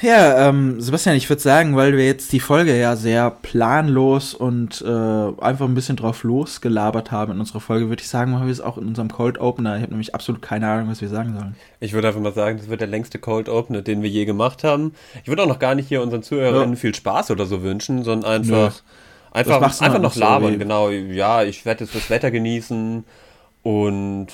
Ja, ähm, Sebastian, ich würde sagen, weil wir jetzt die Folge ja sehr planlos und äh, einfach ein bisschen drauf losgelabert haben in unserer Folge, würde ich sagen, machen wir es auch in unserem Cold Opener. Ich habe nämlich absolut keine Ahnung, was wir sagen sollen. Ich würde einfach mal sagen, das wird der längste Cold Opener, den wir je gemacht haben. Ich würde auch noch gar nicht hier unseren Zuhörern ja. viel Spaß oder so wünschen, sondern einfach, ja. einfach, einfach noch labern, so genau. Ja, ich werde jetzt das Wetter genießen und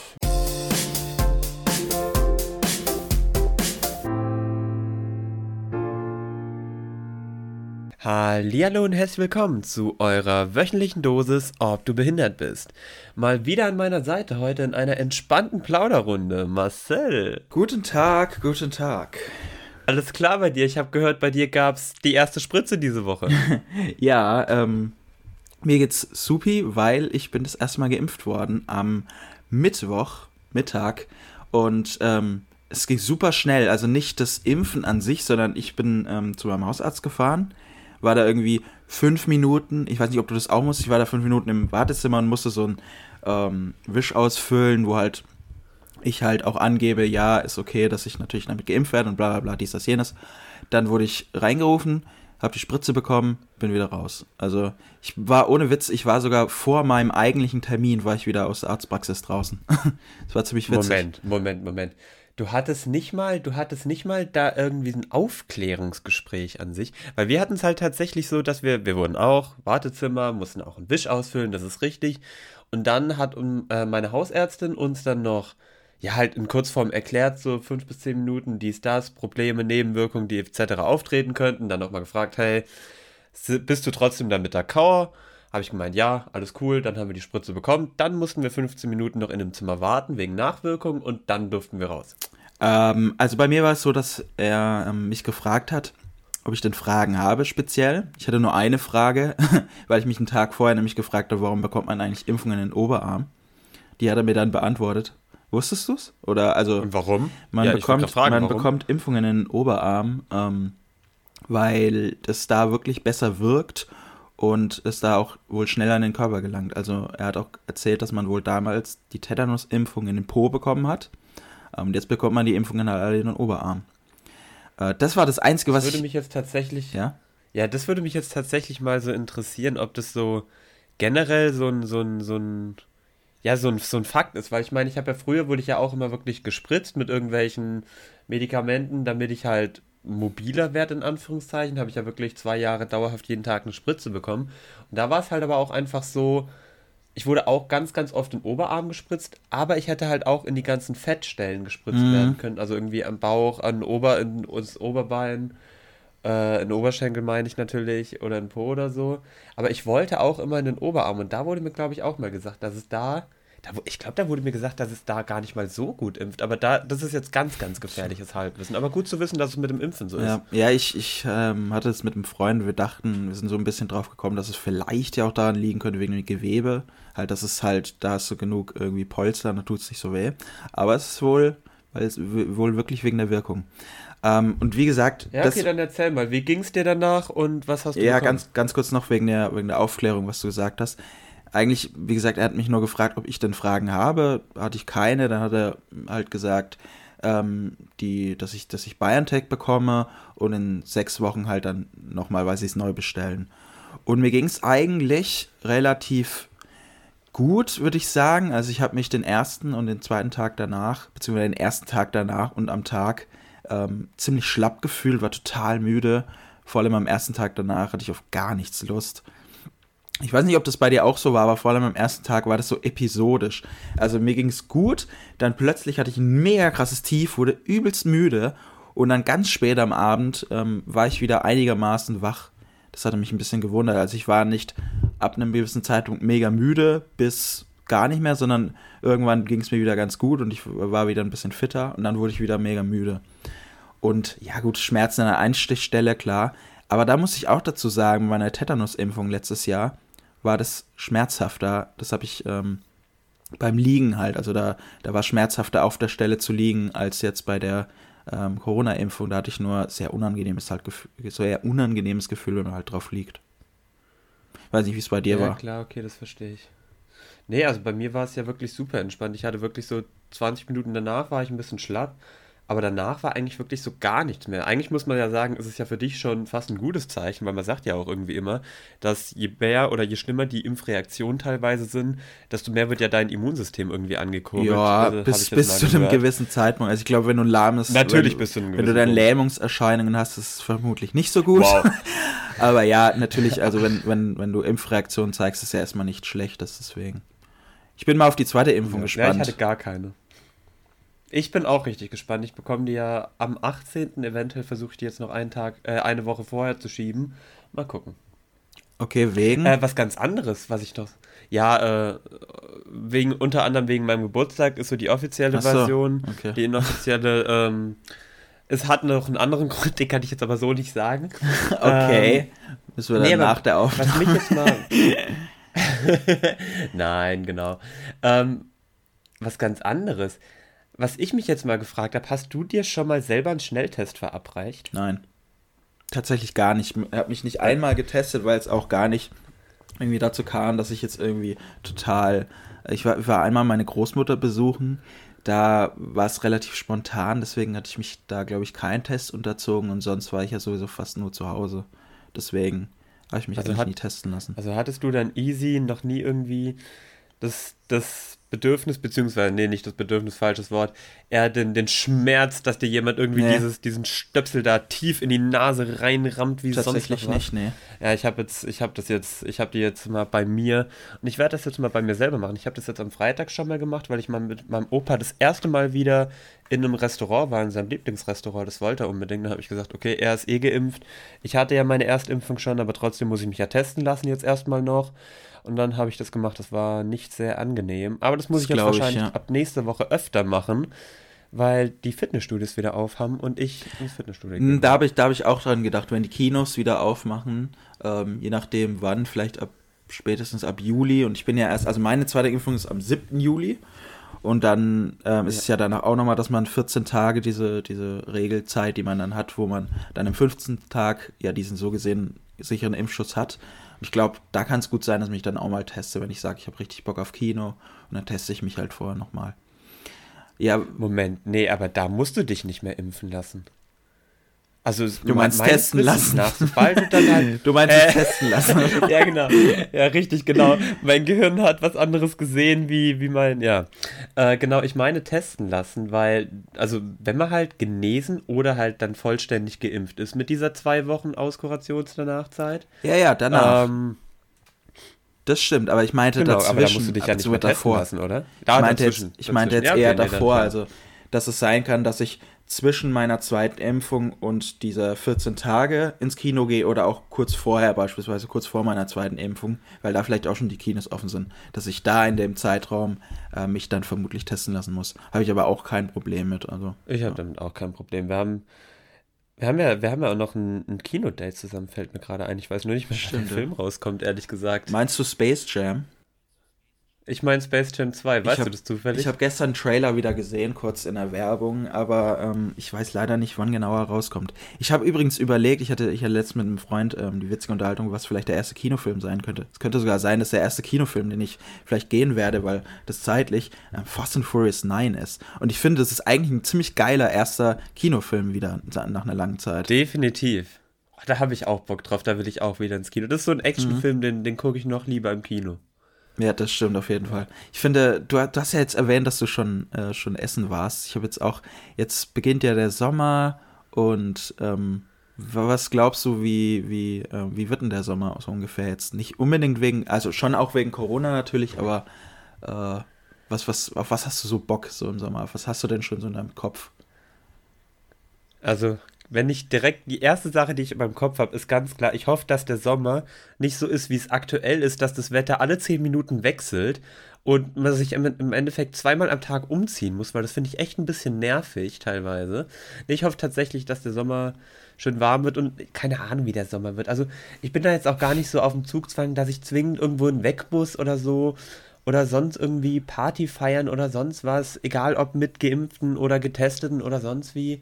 Hallihallo und herzlich willkommen zu eurer wöchentlichen Dosis, ob du behindert bist. Mal wieder an meiner Seite heute in einer entspannten Plauderrunde. Marcel. Guten Tag, guten Tag. Alles klar bei dir? Ich habe gehört, bei dir gab es die erste Spritze diese Woche. ja, ähm, mir geht's supi, weil ich bin das erste Mal geimpft worden am Mittwoch, Mittag. Und ähm, es ging super schnell. Also nicht das Impfen an sich, sondern ich bin ähm, zu meinem Hausarzt gefahren war da irgendwie fünf Minuten, ich weiß nicht, ob du das auch musst, ich war da fünf Minuten im Wartezimmer und musste so ein ähm, Wisch ausfüllen, wo halt ich halt auch angebe, ja, ist okay, dass ich natürlich damit geimpft werde und bla bla bla, dies, das, jenes. Dann wurde ich reingerufen, habe die Spritze bekommen, bin wieder raus. Also ich war ohne Witz, ich war sogar vor meinem eigentlichen Termin, war ich wieder aus der Arztpraxis draußen. das war ziemlich witzig. Moment, Moment, Moment du hattest nicht mal, du hattest nicht mal da irgendwie ein Aufklärungsgespräch an sich, weil wir hatten es halt tatsächlich so, dass wir, wir wurden auch Wartezimmer, mussten auch einen Wisch ausfüllen, das ist richtig. Und dann hat äh, meine Hausärztin uns dann noch, ja, halt in Kurzform erklärt, so fünf bis zehn Minuten, dies, das, Probleme, Nebenwirkungen, die etc. auftreten könnten. Dann nochmal gefragt, hey, bist du trotzdem dann mit der Kauer? Habe ich gemeint, ja, alles cool, dann haben wir die Spritze bekommen. Dann mussten wir 15 Minuten noch in dem Zimmer warten wegen Nachwirkungen und dann durften wir raus. Ähm, also bei mir war es so, dass er ähm, mich gefragt hat, ob ich denn Fragen habe speziell. Ich hatte nur eine Frage, weil ich mich einen Tag vorher nämlich gefragt habe, warum bekommt man eigentlich Impfungen in den Oberarm? Die hat er mir dann beantwortet. Wusstest du es? Oder also? Und warum? Man ja, bekommt, fragen, man warum? bekommt Impfungen in den Oberarm, ähm, weil das da wirklich besser wirkt und es da auch wohl schneller in den Körper gelangt. Also er hat auch erzählt, dass man wohl damals die Tetanus-Impfung in den Po bekommen hat. Und jetzt bekommt man die alle in den Oberarm. Äh, das war das Einzige, was. Das würde mich jetzt tatsächlich. Ja? Ja, das würde mich jetzt tatsächlich mal so interessieren, ob das so generell so ein, so ein, so ein, ja, so ein, so ein Fakt ist, weil ich meine, ich habe ja früher, wurde ich ja auch immer wirklich gespritzt mit irgendwelchen Medikamenten, damit ich halt mobiler werde, in Anführungszeichen, habe ich ja wirklich zwei Jahre dauerhaft jeden Tag eine Spritze bekommen. Und da war es halt aber auch einfach so, ich wurde auch ganz, ganz oft den Oberarm gespritzt, aber ich hätte halt auch in die ganzen Fettstellen gespritzt mhm. werden können. Also irgendwie am Bauch, an Ober, in, ins Oberbein, äh, in Oberschenkel meine ich natürlich, oder in Po oder so. Aber ich wollte auch immer in den Oberarm und da wurde mir, glaube ich, auch mal gesagt, dass es da da, ich glaube, da wurde mir gesagt, dass es da gar nicht mal so gut impft. Aber da, das ist jetzt ganz, ganz gefährliches Halbwissen. Aber gut zu wissen, dass es mit dem Impfen so ist. Ja, ja ich, ich ähm, hatte es mit einem Freund. Wir dachten, wir sind so ein bisschen drauf gekommen, dass es vielleicht ja auch daran liegen könnte, wegen dem Gewebe. Halt, dass es halt, da hast du genug irgendwie Polster, da tut es nicht so weh. Aber es ist wohl, weil es wohl wirklich wegen der Wirkung. Ähm, und wie gesagt. Ja, okay, dann erzähl mal, wie ging es dir danach und was hast du Ja, ganz, ganz kurz noch wegen der, wegen der Aufklärung, was du gesagt hast eigentlich, wie gesagt, er hat mich nur gefragt, ob ich denn Fragen habe. Hatte ich keine. Dann hat er halt gesagt, ähm, die, dass ich, dass ich BioNTech bekomme und in sechs Wochen halt dann nochmal, weil sie es neu bestellen. Und mir ging es eigentlich relativ gut, würde ich sagen. Also ich habe mich den ersten und den zweiten Tag danach, beziehungsweise den ersten Tag danach und am Tag ähm, ziemlich schlapp gefühlt, war total müde. Vor allem am ersten Tag danach hatte ich auf gar nichts Lust. Ich weiß nicht, ob das bei dir auch so war, aber vor allem am ersten Tag war das so episodisch. Also mir ging es gut, dann plötzlich hatte ich ein mega krasses Tief, wurde übelst müde und dann ganz spät am Abend ähm, war ich wieder einigermaßen wach. Das hatte mich ein bisschen gewundert. Also ich war nicht ab einem gewissen Zeitpunkt mega müde bis gar nicht mehr, sondern irgendwann ging es mir wieder ganz gut und ich war wieder ein bisschen fitter und dann wurde ich wieder mega müde. Und ja gut, Schmerzen an der Einstichstelle, klar. Aber da muss ich auch dazu sagen, bei meiner Tetanus-Impfung letztes Jahr, war das schmerzhafter. Das habe ich ähm, beim Liegen halt. Also da, da war schmerzhafter auf der Stelle zu liegen, als jetzt bei der ähm, Corona-Impfung. Da hatte ich nur sehr unangenehmes halt so eher unangenehmes Gefühl, wenn man halt drauf liegt. Weiß nicht, wie es bei dir ja, war. Ja, klar, okay, das verstehe ich. Nee, also bei mir war es ja wirklich super entspannt. Ich hatte wirklich so 20 Minuten danach war ich ein bisschen schlapp, Aber danach war eigentlich wirklich so gar nichts mehr. Eigentlich muss man ja sagen, es ist ja für dich schon fast ein gutes Zeichen, weil man sagt ja auch irgendwie immer, dass je mehr oder je schlimmer die Impfreaktionen teilweise sind, desto mehr wird ja dein Immunsystem irgendwie angekurbelt. Ja, also, bis, bis zu einem gewissen Zeitpunkt. Also ich glaube, wenn du ein lahmes... Natürlich wenn, bist du Wenn du dann Lähmungserscheinungen hast, ist es vermutlich nicht so gut. Wow. Aber ja, natürlich, also wenn, wenn, wenn du Impfreaktionen zeigst, ist ja erstmal nicht schlecht, das deswegen. Ich bin mal auf die zweite Impfung ja, gespannt. Ja, ich hatte gar keine. Ich bin auch richtig gespannt. Ich bekomme die ja am 18. Eventuell versuche ich die jetzt noch einen Tag, äh, eine Woche vorher zu schieben. Mal gucken. Okay, wegen? Äh, was ganz anderes, was ich noch. Ja, äh, wegen, unter anderem wegen meinem Geburtstag ist so die offizielle so, Version. Okay. Die inoffizielle, ähm, es hat noch einen anderen Grund, den kann ich jetzt aber so nicht sagen. okay. Ähm, Müssen wir dann nee, nach der Aufnahme. Was mich jetzt mal. Nein, genau. Ähm, was ganz anderes. Was ich mich jetzt mal gefragt habe, hast du dir schon mal selber einen Schnelltest verabreicht? Nein. Tatsächlich gar nicht. Ich habe mich nicht einmal getestet, weil es auch gar nicht irgendwie dazu kam, dass ich jetzt irgendwie total. Ich war, ich war einmal meine Großmutter besuchen. Da war es relativ spontan, deswegen hatte ich mich da, glaube ich, keinen Test unterzogen und sonst war ich ja sowieso fast nur zu Hause. Deswegen habe ich mich also hat, nie testen lassen. Also hattest du dann easy noch nie irgendwie das, das Bedürfnis, beziehungsweise, nee, nicht das Bedürfnis, falsches Wort, eher den, den Schmerz, dass dir jemand irgendwie nee. dieses, diesen Stöpsel da tief in die Nase reinrammt, wie sonst noch nicht, nee. Ja, ich habe jetzt, ich habe das jetzt, ich habe die jetzt mal bei mir und ich werde das jetzt mal bei mir selber machen. Ich habe das jetzt am Freitag schon mal gemacht, weil ich mal mit meinem Opa das erste Mal wieder in einem Restaurant war, in seinem Lieblingsrestaurant, das wollte er unbedingt. Da habe ich gesagt, okay, er ist eh geimpft. Ich hatte ja meine Erstimpfung schon, aber trotzdem muss ich mich ja testen lassen jetzt erstmal noch. Und dann habe ich das gemacht. Das war nicht sehr angenehm. Aber das muss das ich jetzt wahrscheinlich ich, ja. ab nächste Woche öfter machen, weil die Fitnessstudios wieder aufhaben und ich ins Fitnessstudio gehe. Da habe ich, hab ich auch dran gedacht, wenn die Kinos wieder aufmachen, ähm, je nachdem wann, vielleicht ab spätestens ab Juli. Und ich bin ja erst, also meine zweite Impfung ist am 7. Juli. Und dann ähm, ist ja. es ja danach auch nochmal, dass man 14 Tage diese, diese Regelzeit, die man dann hat, wo man dann im 15. Tag ja diesen so gesehen sicheren Impfschutz hat. Ich glaube, da kann es gut sein, dass ich mich dann auch mal teste, wenn ich sage, ich habe richtig Bock auf Kino und dann teste ich mich halt vorher nochmal. Ja. Moment, nee, aber da musst du dich nicht mehr impfen lassen. Also du meinst testen lassen. Nach, sobald du dann halt, du meinst äh, testen lassen. ja, genau. Ja, richtig, genau. Mein Gehirn hat was anderes gesehen, wie, wie mein, ja. Äh, genau, ich meine testen lassen, weil, also wenn man halt genesen oder halt dann vollständig geimpft ist mit dieser zwei Wochen Auskurations danachzeit. Ja, ja, danach. Ähm, das stimmt, aber ich meinte genau, dazwischen. Aber da musst du dich ja nicht mehr davor. lassen, oder? Da ich meinte jetzt, ich meinte jetzt ja, okay, eher nee, davor, also dass es sein kann, dass ich zwischen meiner zweiten Impfung und dieser 14 Tage ins Kino gehe oder auch kurz vorher, beispielsweise kurz vor meiner zweiten Impfung, weil da vielleicht auch schon die Kinos offen sind, dass ich da in dem Zeitraum äh, mich dann vermutlich testen lassen muss. Habe ich aber auch kein Problem mit. Also, ich habe ja. damit auch kein Problem. Wir haben, wir haben ja, wir haben ja auch noch ein, ein Kinodate zusammen, fällt mir gerade ein. Ich weiß nur nicht, wann der Film rauskommt, ehrlich gesagt. Meinst du Space Jam? Ich meine Space Jam 2, weißt hab, du das zufällig? Ich habe gestern einen Trailer wieder gesehen, kurz in der Werbung, aber ähm, ich weiß leider nicht, wann genauer rauskommt. Ich habe übrigens überlegt, ich hatte, ich hatte letztens mit einem Freund ähm, die witzige Unterhaltung, was vielleicht der erste Kinofilm sein könnte. Es könnte sogar sein, dass der erste Kinofilm, den ich vielleicht gehen werde, weil das zeitlich ähm, Fast and Furious 9 ist. Und ich finde, das ist eigentlich ein ziemlich geiler erster Kinofilm wieder nach einer langen Zeit. Definitiv. Da habe ich auch Bock drauf, da will ich auch wieder ins Kino. Das ist so ein Actionfilm, mhm. den, den gucke ich noch lieber im Kino. Ja, das stimmt auf jeden Fall. Ich finde, du, du hast ja jetzt erwähnt, dass du schon, äh, schon essen warst. Ich habe jetzt auch, jetzt beginnt ja der Sommer und ähm, was glaubst du, wie, wie, äh, wie wird denn der Sommer so ungefähr jetzt? Nicht unbedingt wegen, also schon auch wegen Corona natürlich, aber äh, was, was, auf was hast du so Bock so im Sommer? Was hast du denn schon so in deinem Kopf? Also wenn ich direkt, die erste Sache, die ich in meinem Kopf habe, ist ganz klar, ich hoffe, dass der Sommer nicht so ist, wie es aktuell ist, dass das Wetter alle zehn Minuten wechselt und man sich im Endeffekt zweimal am Tag umziehen muss, weil das finde ich echt ein bisschen nervig teilweise. Ich hoffe tatsächlich, dass der Sommer schön warm wird und keine Ahnung, wie der Sommer wird. Also ich bin da jetzt auch gar nicht so auf dem Zugzwang, dass ich zwingend irgendwo in weg muss oder so oder sonst irgendwie Party feiern oder sonst was, egal ob mit Geimpften oder Getesteten oder sonst wie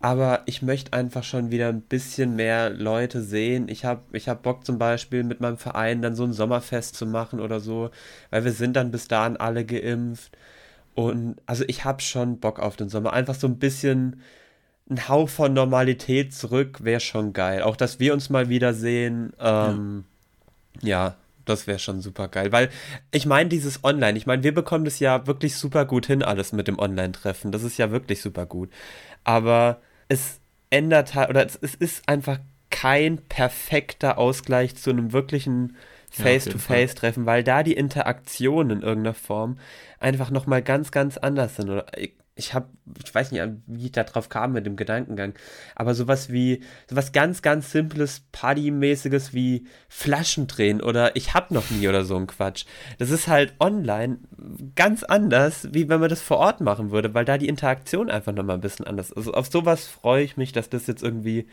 aber ich möchte einfach schon wieder ein bisschen mehr Leute sehen. Ich habe ich hab Bock zum Beispiel mit meinem Verein dann so ein Sommerfest zu machen oder so, weil wir sind dann bis dahin alle geimpft. Und also ich habe schon Bock auf den Sommer. Einfach so ein bisschen ein Hauch von Normalität zurück wäre schon geil. Auch, dass wir uns mal wiedersehen. Ähm, ja. ja, das wäre schon super geil. Weil ich meine, dieses Online, ich meine, wir bekommen das ja wirklich super gut hin, alles mit dem Online-Treffen. Das ist ja wirklich super gut. Aber es ändert halt, oder es, es ist einfach kein perfekter Ausgleich zu einem wirklichen Face-to-Face-Treffen, weil da die Interaktion in irgendeiner Form einfach nochmal ganz, ganz anders sind. Oder ich, ich habe, ich weiß nicht, wie ich da drauf kam mit dem Gedankengang, aber sowas wie, sowas ganz, ganz simples, Partymäßiges wie Flaschendrehen oder ich hab noch nie oder so ein Quatsch. Das ist halt online ganz anders, wie wenn man das vor Ort machen würde, weil da die Interaktion einfach nochmal ein bisschen anders ist. Also auf sowas freue ich mich, dass das jetzt irgendwie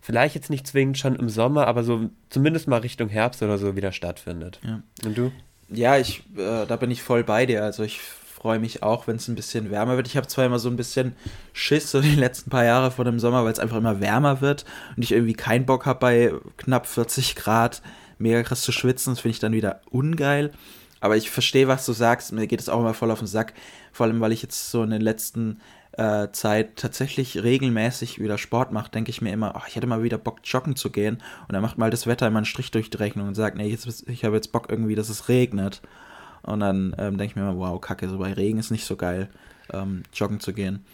vielleicht jetzt nicht zwingend schon im Sommer, aber so zumindest mal Richtung Herbst oder so wieder stattfindet. Ja. Und du? Ja, ich, äh, da bin ich voll bei dir. Also ich freue mich auch, wenn es ein bisschen wärmer wird. Ich habe zwar immer so ein bisschen Schiss so die letzten paar Jahre vor dem Sommer, weil es einfach immer wärmer wird und ich irgendwie keinen Bock habe bei knapp 40 Grad mega krass zu schwitzen. Das finde ich dann wieder ungeil. Aber ich verstehe, was du sagst. Mir geht es auch immer voll auf den Sack. Vor allem, weil ich jetzt so in den letzten äh, Zeit tatsächlich regelmäßig wieder Sport mache, denke ich mir immer, ach, ich hätte mal wieder Bock, joggen zu gehen. Und dann macht mal das Wetter immer einen Strich durch die Rechnung und sagt, nee, jetzt, ich habe jetzt Bock irgendwie, dass es regnet. Und dann ähm, denke ich mir immer, wow, kacke, so bei Regen ist nicht so geil, ähm, joggen zu gehen.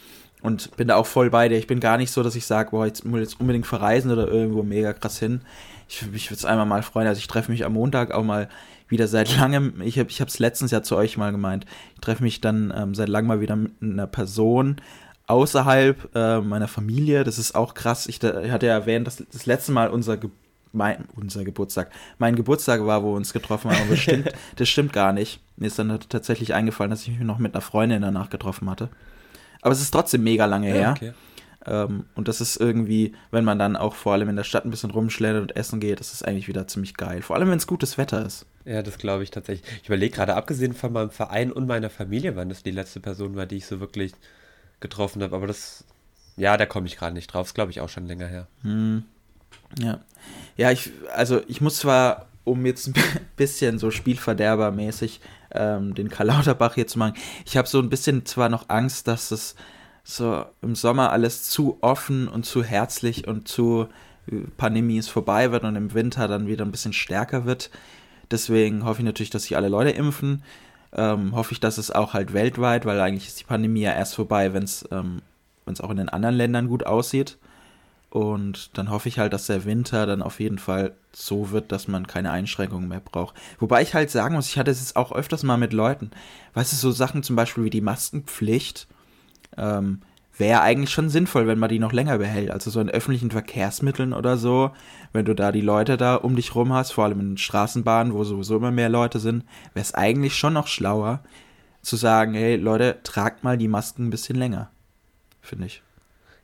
Und bin da auch voll bei dir. Ich bin gar nicht so, dass ich sage, boah, jetzt muss ich jetzt unbedingt verreisen oder irgendwo mega krass hin. Ich, ich würde es einmal mal freuen. Also ich treffe mich am Montag auch mal wieder seit langem, ich habe es letztens ja zu euch mal gemeint, ich treffe mich dann ähm, seit langem mal wieder mit einer Person außerhalb äh, meiner Familie. Das ist auch krass. Ich, ich hatte ja erwähnt, dass das letzte Mal unser, Ge mein, unser Geburtstag, mein Geburtstag war, wo wir uns getroffen haben. Aber das stimmt, das stimmt gar nicht. Mir ist dann tatsächlich eingefallen, dass ich mich noch mit einer Freundin danach getroffen hatte. Aber es ist trotzdem mega lange ja, her. Okay. Ähm, und das ist irgendwie, wenn man dann auch vor allem in der Stadt ein bisschen rumschlägt und essen geht, das ist eigentlich wieder ziemlich geil. Vor allem, wenn es gutes Wetter ist. Ja, das glaube ich tatsächlich. Ich überlege gerade, abgesehen von meinem Verein und meiner Familie, wann das die letzte Person war, die ich so wirklich getroffen habe. Aber das, ja, da komme ich gerade nicht drauf. Das glaube ich auch schon länger her. Hm. Ja. Ja, ich, also ich muss zwar, um jetzt ein bisschen so Spielverderbermäßig ähm, den Karl Lauterbach hier zu machen, ich habe so ein bisschen zwar noch Angst, dass es so im Sommer alles zu offen und zu herzlich und zu äh, Pandemie ist vorbei wird und im Winter dann wieder ein bisschen stärker wird. Deswegen hoffe ich natürlich, dass sich alle Leute impfen. Ähm, hoffe ich, dass es auch halt weltweit, weil eigentlich ist die Pandemie ja erst vorbei, wenn es ähm, auch in den anderen Ländern gut aussieht. Und dann hoffe ich halt, dass der Winter dann auf jeden Fall so wird, dass man keine Einschränkungen mehr braucht. Wobei ich halt sagen muss, ich hatte es jetzt auch öfters mal mit Leuten, weißt du, so Sachen zum Beispiel wie die Maskenpflicht, ähm, wäre eigentlich schon sinnvoll, wenn man die noch länger behält. Also so in öffentlichen Verkehrsmitteln oder so, wenn du da die Leute da um dich rum hast, vor allem in Straßenbahnen, wo sowieso immer mehr Leute sind, wäre es eigentlich schon noch schlauer zu sagen, hey Leute, tragt mal die Masken ein bisschen länger. Finde ich.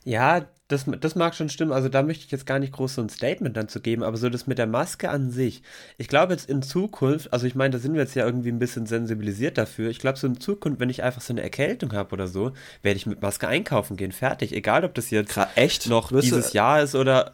Ja, das, das mag schon stimmen. Also da möchte ich jetzt gar nicht groß so ein Statement dann zu geben, aber so das mit der Maske an sich. Ich glaube jetzt in Zukunft, also ich meine, da sind wir jetzt ja irgendwie ein bisschen sensibilisiert dafür. Ich glaube so in Zukunft, wenn ich einfach so eine Erkältung habe oder so, werde ich mit Maske einkaufen gehen. Fertig. Egal, ob das jetzt echt noch Wirst dieses Jahr ist oder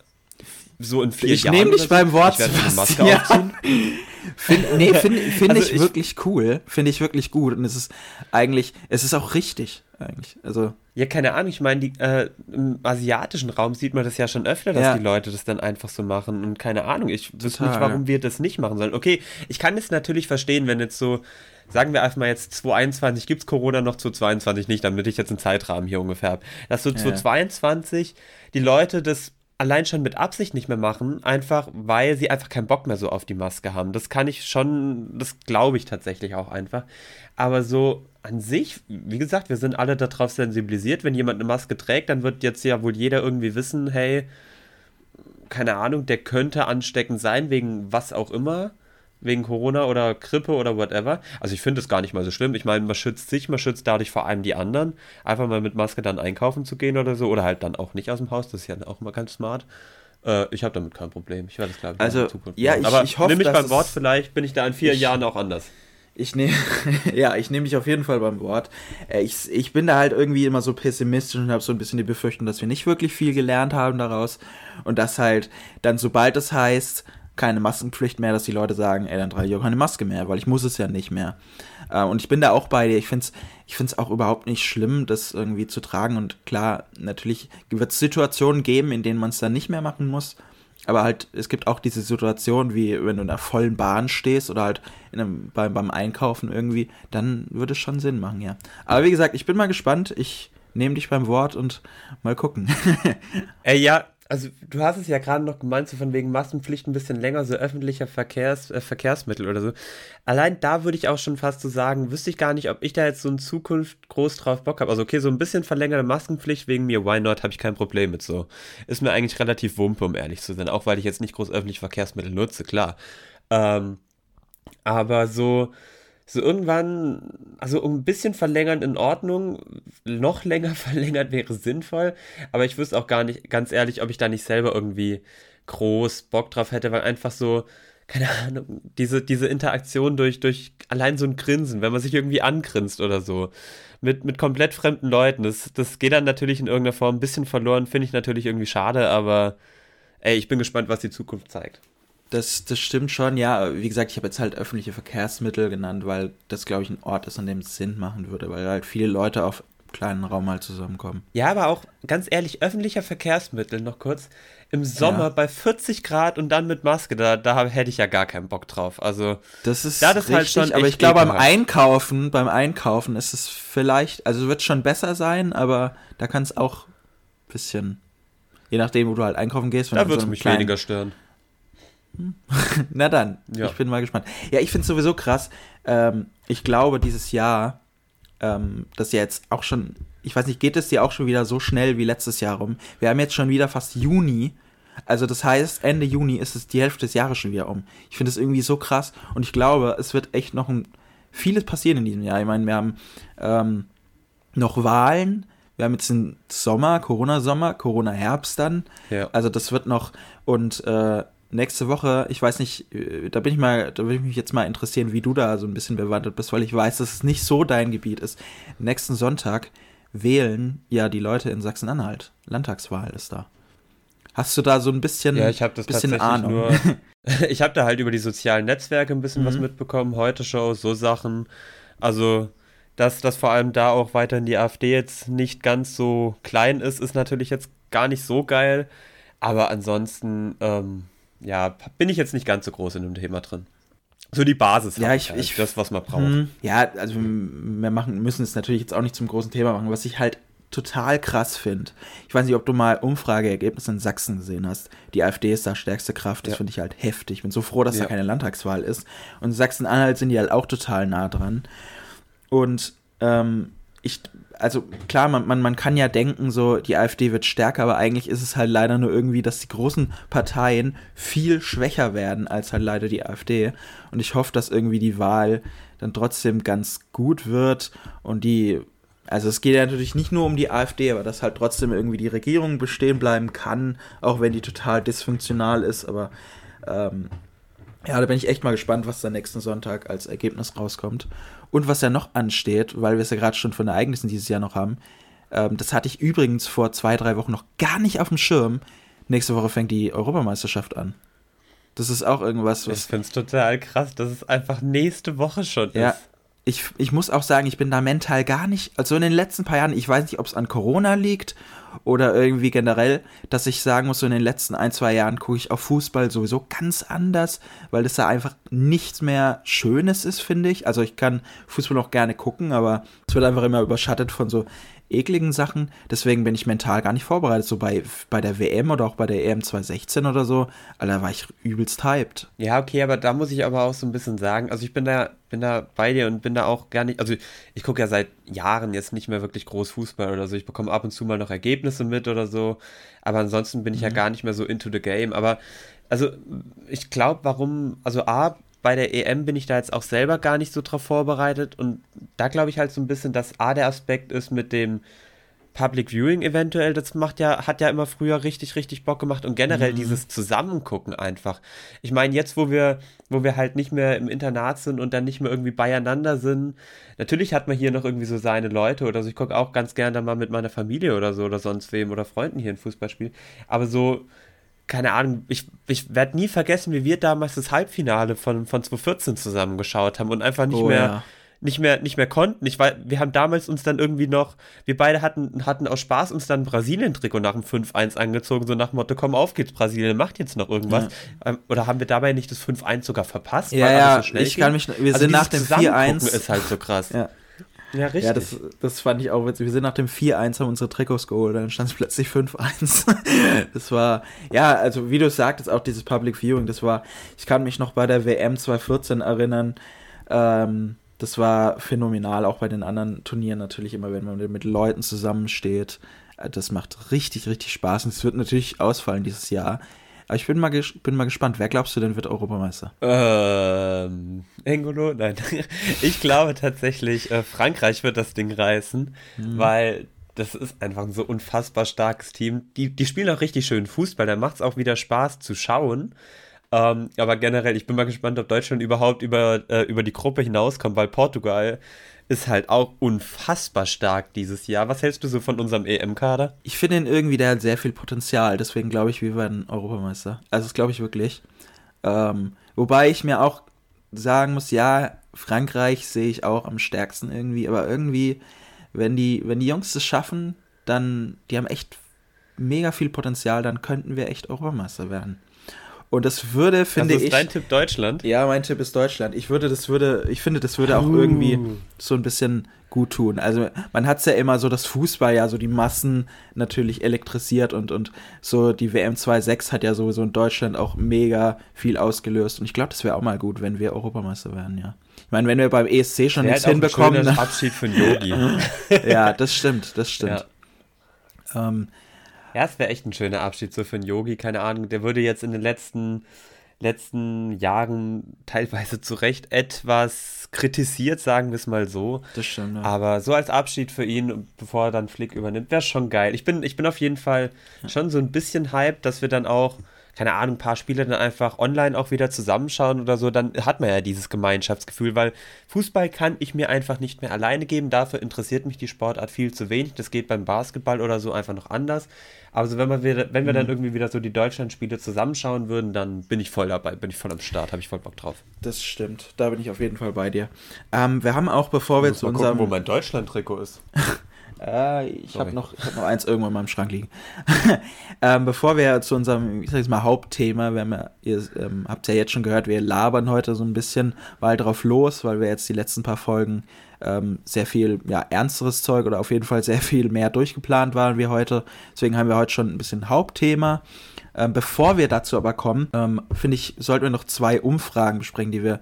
so in vier ich Jahren. Ich nehme dich beim Wort. Ich werde eine Maske ja. aufziehen. Find, nee, finde find also ich, ich wirklich cool. Finde ich wirklich gut. Und es ist eigentlich, es ist auch richtig, eigentlich. Also. Ja, keine Ahnung. Ich meine, äh, im asiatischen Raum sieht man das ja schon öfter, dass ja. die Leute das dann einfach so machen. Und keine Ahnung, ich wüsste nicht, warum wir das nicht machen sollen. Okay, ich kann es natürlich verstehen, wenn jetzt so, sagen wir einfach mal jetzt 2021 gibt es Corona noch, 2022 nicht, damit ich jetzt einen Zeitrahmen hier ungefähr habe. Dass so ja. 2022 die Leute das allein schon mit Absicht nicht mehr machen, einfach weil sie einfach keinen Bock mehr so auf die Maske haben. Das kann ich schon, das glaube ich tatsächlich auch einfach. Aber so an sich, wie gesagt, wir sind alle darauf sensibilisiert. Wenn jemand eine Maske trägt, dann wird jetzt ja wohl jeder irgendwie wissen, hey, keine Ahnung, der könnte ansteckend sein, wegen was auch immer wegen Corona oder Grippe oder whatever. Also ich finde es gar nicht mal so schlimm. Ich meine, man schützt sich, man schützt dadurch vor allem die anderen. Einfach mal mit Maske dann einkaufen zu gehen oder so. Oder halt dann auch nicht aus dem Haus. Das ist ja auch immer ganz smart. Äh, ich habe damit kein Problem. Ich werde das, glaube ich, also, in Zukunft ja, ich, Aber ich hoffe, nimm mich beim Wort, vielleicht bin ich da in vier ich, Jahren auch anders. Ich nehme, ja, ich nehme dich auf jeden Fall beim Wort. Äh, ich, ich bin da halt irgendwie immer so pessimistisch und habe so ein bisschen die Befürchtung, dass wir nicht wirklich viel gelernt haben daraus. Und dass halt dann, sobald es heißt, keine Maskenpflicht mehr, dass die Leute sagen, ey, dann trage ich auch keine Maske mehr, weil ich muss es ja nicht mehr. Äh, und ich bin da auch bei dir. Ich finde es ich find's auch überhaupt nicht schlimm, das irgendwie zu tragen. Und klar, natürlich wird es Situationen geben, in denen man es dann nicht mehr machen muss. Aber halt, es gibt auch diese Situation, wie wenn du in einer vollen Bahn stehst oder halt einem, beim, beim Einkaufen irgendwie, dann würde es schon Sinn machen, ja. Aber wie gesagt, ich bin mal gespannt. Ich nehme dich beim Wort und mal gucken. Ey, ja, also du hast es ja gerade noch gemeint, so von wegen Maskenpflicht ein bisschen länger, so öffentlicher Verkehrs, äh, Verkehrsmittel oder so. Allein da würde ich auch schon fast so sagen, wüsste ich gar nicht, ob ich da jetzt so in Zukunft groß drauf Bock habe. Also okay, so ein bisschen verlängerte Maskenpflicht wegen mir, why not, habe ich kein Problem mit so. Ist mir eigentlich relativ wumpe, um ehrlich zu sein, auch weil ich jetzt nicht groß öffentliche Verkehrsmittel nutze, klar. Ähm, aber so so irgendwann, also ein bisschen verlängern in Ordnung, noch länger verlängert wäre sinnvoll, aber ich wüsste auch gar nicht, ganz ehrlich, ob ich da nicht selber irgendwie groß Bock drauf hätte, weil einfach so, keine Ahnung, diese, diese Interaktion durch, durch allein so ein Grinsen, wenn man sich irgendwie angrinst oder so, mit, mit komplett fremden Leuten, das, das geht dann natürlich in irgendeiner Form ein bisschen verloren, finde ich natürlich irgendwie schade, aber ey, ich bin gespannt, was die Zukunft zeigt. Das, das stimmt schon, ja. Wie gesagt, ich habe jetzt halt öffentliche Verkehrsmittel genannt, weil das, glaube ich, ein Ort ist, an dem es Sinn machen würde, weil halt viele Leute auf kleinen Raum halt zusammenkommen. Ja, aber auch ganz ehrlich, öffentlicher Verkehrsmittel noch kurz. Im Sommer ja. bei 40 Grad und dann mit Maske, da, da hätte ich ja gar keinen Bock drauf. Also das ist da das halt richtig, halt schon aber ich glaube beim Einkaufen, beim Einkaufen ist es vielleicht, also wird schon besser sein, aber da kann es auch ein bisschen, je nachdem, wo du halt einkaufen gehst. da wird es so mich kleinen, weniger stören. Na dann, ja. ich bin mal gespannt. Ja, ich finde es sowieso krass. Ähm, ich glaube, dieses Jahr, ähm, das ja jetzt auch schon, ich weiß nicht, geht es dir auch schon wieder so schnell wie letztes Jahr rum? Wir haben jetzt schon wieder fast Juni. Also das heißt, Ende Juni ist es die Hälfte des Jahres schon wieder um. Ich finde es irgendwie so krass und ich glaube, es wird echt noch ein, vieles passieren in diesem Jahr. Ich meine, wir haben ähm, noch Wahlen, wir haben jetzt den Sommer, Corona-Sommer, Corona-Herbst dann. Ja. Also das wird noch und äh, nächste Woche, ich weiß nicht, äh, da bin ich mal, da würde ich mich jetzt mal interessieren, wie du da so ein bisschen bewandert bist, weil ich weiß, dass es nicht so dein Gebiet ist. Nächsten Sonntag wählen ja die Leute in Sachsen-Anhalt. Landtagswahl ist da. Hast du da so ein bisschen, ja, ich habe das bisschen Ahnung? Nur, ich habe da halt über die sozialen Netzwerke ein bisschen mhm. was mitbekommen, heute Show, so Sachen. Also, dass das vor allem da auch weiterhin die AfD jetzt nicht ganz so klein ist, ist natürlich jetzt gar nicht so geil. Aber ansonsten, ähm, ja, bin ich jetzt nicht ganz so groß in dem Thema drin. So die Basis. Ja, ich, halt, ich, das, was man braucht. Mh, ja, also wir machen, müssen es natürlich jetzt auch nicht zum großen Thema machen, was ich halt total krass finde. Ich weiß nicht, ob du mal Umfrageergebnisse in Sachsen gesehen hast. Die AfD ist da stärkste Kraft. Das ja. finde ich halt heftig. Ich bin so froh, dass ja. da keine Landtagswahl ist. Und Sachsen-Anhalt sind die halt auch total nah dran. Und ähm, ich, also klar, man, man, man kann ja denken, so, die AfD wird stärker, aber eigentlich ist es halt leider nur irgendwie, dass die großen Parteien viel schwächer werden als halt leider die AfD. Und ich hoffe, dass irgendwie die Wahl dann trotzdem ganz gut wird und die, also es geht ja natürlich nicht nur um die AfD, aber dass halt trotzdem irgendwie die Regierung bestehen bleiben kann, auch wenn die total dysfunktional ist, aber ähm, ja, da bin ich echt mal gespannt, was da nächsten Sonntag als Ergebnis rauskommt. Und was ja noch ansteht, weil wir es ja gerade schon von Ereignissen dieses Jahr noch haben, ähm, das hatte ich übrigens vor zwei, drei Wochen noch gar nicht auf dem Schirm. Nächste Woche fängt die Europameisterschaft an. Das ist auch irgendwas, was. Ich finde es total krass, dass es einfach nächste Woche schon ja, ist. Ich, ich muss auch sagen, ich bin da mental gar nicht, also in den letzten paar Jahren, ich weiß nicht, ob es an Corona liegt oder irgendwie generell, dass ich sagen muss, so in den letzten ein, zwei Jahren gucke ich auf Fußball sowieso ganz anders, weil das da einfach nichts mehr Schönes ist, finde ich. Also ich kann Fußball noch gerne gucken, aber es wird einfach immer überschattet von so ekligen Sachen. Deswegen bin ich mental gar nicht vorbereitet. So bei, bei der WM oder auch bei der EM 2016 oder so, Alter, war ich übelst hyped. Ja, okay, aber da muss ich aber auch so ein bisschen sagen, also ich bin da, bin da bei dir und bin da auch gar nicht, also ich gucke ja seit Jahren jetzt nicht mehr wirklich groß Fußball oder so. Ich bekomme ab und zu mal noch Ergebnisse mit oder so. Aber ansonsten bin ich mhm. ja gar nicht mehr so into the game. Aber also ich glaube, warum, also A, bei der EM bin ich da jetzt auch selber gar nicht so drauf vorbereitet und da glaube ich halt so ein bisschen, dass A der Aspekt ist mit dem Public Viewing eventuell, das macht ja, hat ja immer früher richtig, richtig Bock gemacht und generell mhm. dieses Zusammengucken einfach. Ich meine, jetzt, wo wir, wo wir halt nicht mehr im Internat sind und dann nicht mehr irgendwie beieinander sind, natürlich hat man hier noch irgendwie so seine Leute oder so. Ich gucke auch ganz gerne dann mal mit meiner Familie oder so oder sonst wem oder Freunden hier ein Fußballspiel. Aber so, keine Ahnung, ich, ich werde nie vergessen, wie wir damals das Halbfinale von, von 2014 zusammengeschaut haben und einfach nicht oh, mehr. Ja. Nicht mehr, nicht mehr konnten. Ich war, wir haben damals uns dann irgendwie noch, wir beide hatten, hatten aus Spaß uns dann ein Brasilien-Trikot nach dem 5-1 angezogen, so nach dem Motto, komm auf geht's, Brasilien macht jetzt noch irgendwas. Ja. Ähm, oder haben wir dabei nicht das 5-1 sogar verpasst? Ja, ja, so ich ging? kann mich, wir also sind nach dem 4-1. ist halt so krass. Ja. Ja, richtig. Ja, das, das fand ich auch witzig. Wir sind nach dem 4-1 haben unsere Trikots geholt, dann stand es plötzlich 5-1. das war, ja, also wie du sagtest, auch dieses Public Viewing, das war, ich kann mich noch bei der WM 2014 erinnern, ähm, das war phänomenal, auch bei den anderen Turnieren natürlich immer, wenn man mit Leuten zusammensteht. Äh, das macht richtig, richtig Spaß und es wird natürlich ausfallen dieses Jahr. Aber ich bin mal, bin mal gespannt, wer glaubst du denn wird Europameister? Ähm, Engolo? Nein. Ich glaube tatsächlich, äh, Frankreich wird das Ding reißen, mhm. weil das ist einfach ein so unfassbar starkes Team. Die, die spielen auch richtig schön Fußball, da macht es auch wieder Spaß zu schauen. Ähm, aber generell, ich bin mal gespannt, ob Deutschland überhaupt über, äh, über die Gruppe hinauskommt, weil Portugal ist halt auch unfassbar stark dieses Jahr. Was hältst du so von unserem EM-Kader? Ich finde ihn irgendwie, der hat sehr viel Potenzial. Deswegen glaube ich, wir werden Europameister. Also das glaube ich wirklich. Ähm, wobei ich mir auch sagen muss, ja, Frankreich sehe ich auch am stärksten irgendwie. Aber irgendwie, wenn die, wenn die Jungs es schaffen, dann, die haben echt mega viel Potenzial, dann könnten wir echt Europameister werden. Und das würde, finde ich. Das ist dein Tipp Deutschland? Ja, mein Tipp ist Deutschland. Ich würde, das würde, ich finde, das würde auch uh. irgendwie so ein bisschen gut tun. Also man hat es ja immer so, das Fußball ja so die Massen natürlich elektrisiert und, und so die WM 2.6 hat ja sowieso in Deutschland auch mega viel ausgelöst. Und ich glaube, das wäre auch mal gut, wenn wir Europameister werden, ja. Ich meine, wenn wir beim ESC schon nichts hinbekommen. Ein Abschied für Yogi. ja, das stimmt, das stimmt. Ja. Ähm, ja, es wäre echt ein schöner Abschied so für einen Yogi, keine Ahnung. Der würde jetzt in den letzten, letzten Jahren teilweise zu Recht etwas kritisiert, sagen wir es mal so. Das stimmt. Ja. Aber so als Abschied für ihn, bevor er dann Flick übernimmt, wäre schon geil. Ich bin, ich bin auf jeden Fall schon so ein bisschen hyped, dass wir dann auch keine Ahnung, ein paar Spiele dann einfach online auch wieder zusammenschauen oder so, dann hat man ja dieses Gemeinschaftsgefühl, weil Fußball kann ich mir einfach nicht mehr alleine geben. Dafür interessiert mich die Sportart viel zu wenig. Das geht beim Basketball oder so einfach noch anders. Aber so, wenn, wir, wieder, wenn wir dann mhm. irgendwie wieder so die Deutschland-Spiele zusammenschauen würden, dann bin ich voll dabei, bin ich voll am Start, habe ich voll Bock drauf. Das stimmt, da bin ich auf jeden Fall bei dir. Ähm, wir haben auch, bevor wir zu unserem... Gucken, wo mein Deutschland-Trikot ist. Äh, ich habe noch, hab noch eins irgendwo in meinem Schrank liegen. ähm, bevor wir zu unserem, ich sag jetzt mal, Hauptthema, wir haben ja, ihr ähm, habt ja jetzt schon gehört, wir labern heute so ein bisschen mal drauf los, weil wir jetzt die letzten paar Folgen ähm, sehr viel ja, ernsteres Zeug oder auf jeden Fall sehr viel mehr durchgeplant waren wie heute. Deswegen haben wir heute schon ein bisschen Hauptthema. Ähm, bevor wir dazu aber kommen, ähm, finde ich, sollten wir noch zwei Umfragen besprechen, die wir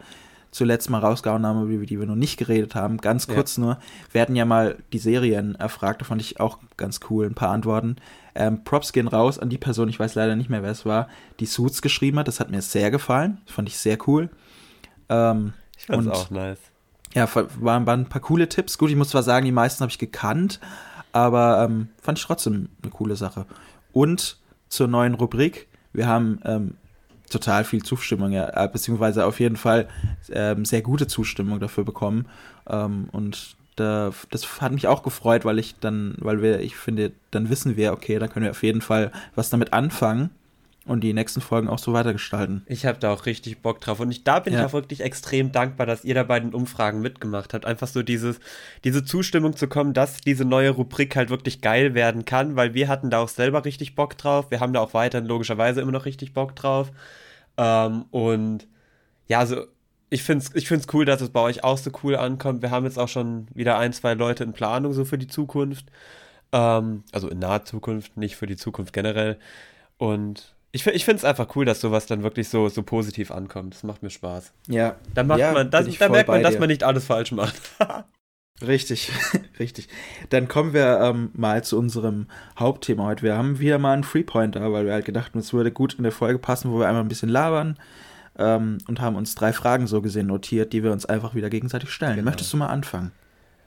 zuletzt mal rausgehauen haben, über die wir noch nicht geredet haben. Ganz kurz ja. nur. Wir hatten ja mal die Serien erfragt, da fand ich auch ganz cool, ein paar Antworten. Ähm, Props gehen raus an die Person, ich weiß leider nicht mehr, wer es war, die Suits geschrieben hat. Das hat mir sehr gefallen. Das fand ich sehr cool. Ähm, ich fand auch nice. Ja, waren, waren ein paar coole Tipps. Gut, ich muss zwar sagen, die meisten habe ich gekannt, aber ähm, fand ich trotzdem eine coole Sache. Und zur neuen Rubrik. Wir haben ähm, total viel Zustimmung, ja, äh, beziehungsweise auf jeden Fall ähm, sehr gute Zustimmung dafür bekommen. Ähm, und da, das hat mich auch gefreut, weil ich dann, weil wir, ich finde, dann wissen wir, okay, da können wir auf jeden Fall was damit anfangen und die nächsten Folgen auch so weitergestalten. Ich habe da auch richtig Bock drauf und ich, da bin ja. ich auch wirklich extrem dankbar, dass ihr da bei den Umfragen mitgemacht habt. Einfach so dieses, diese Zustimmung zu kommen, dass diese neue Rubrik halt wirklich geil werden kann, weil wir hatten da auch selber richtig Bock drauf. Wir haben da auch weiterhin logischerweise immer noch richtig Bock drauf. Ähm, und ja, also ich finde es ich find's cool, dass es bei euch auch so cool ankommt. Wir haben jetzt auch schon wieder ein, zwei Leute in Planung so für die Zukunft. Ähm, also in naher Zukunft, nicht für die Zukunft generell. Und ich, ich finde es einfach cool, dass sowas dann wirklich so, so positiv ankommt. Das macht mir Spaß. Ja. Dann macht ja, man, das, da merkt man, dass man nicht alles falsch macht. Richtig, richtig. Dann kommen wir ähm, mal zu unserem Hauptthema heute. Wir haben wieder mal einen Freepointer, weil wir halt gedacht haben, es würde gut in der Folge passen, wo wir einmal ein bisschen labern ähm, und haben uns drei Fragen so gesehen notiert, die wir uns einfach wieder gegenseitig stellen. Genau. Möchtest du mal anfangen?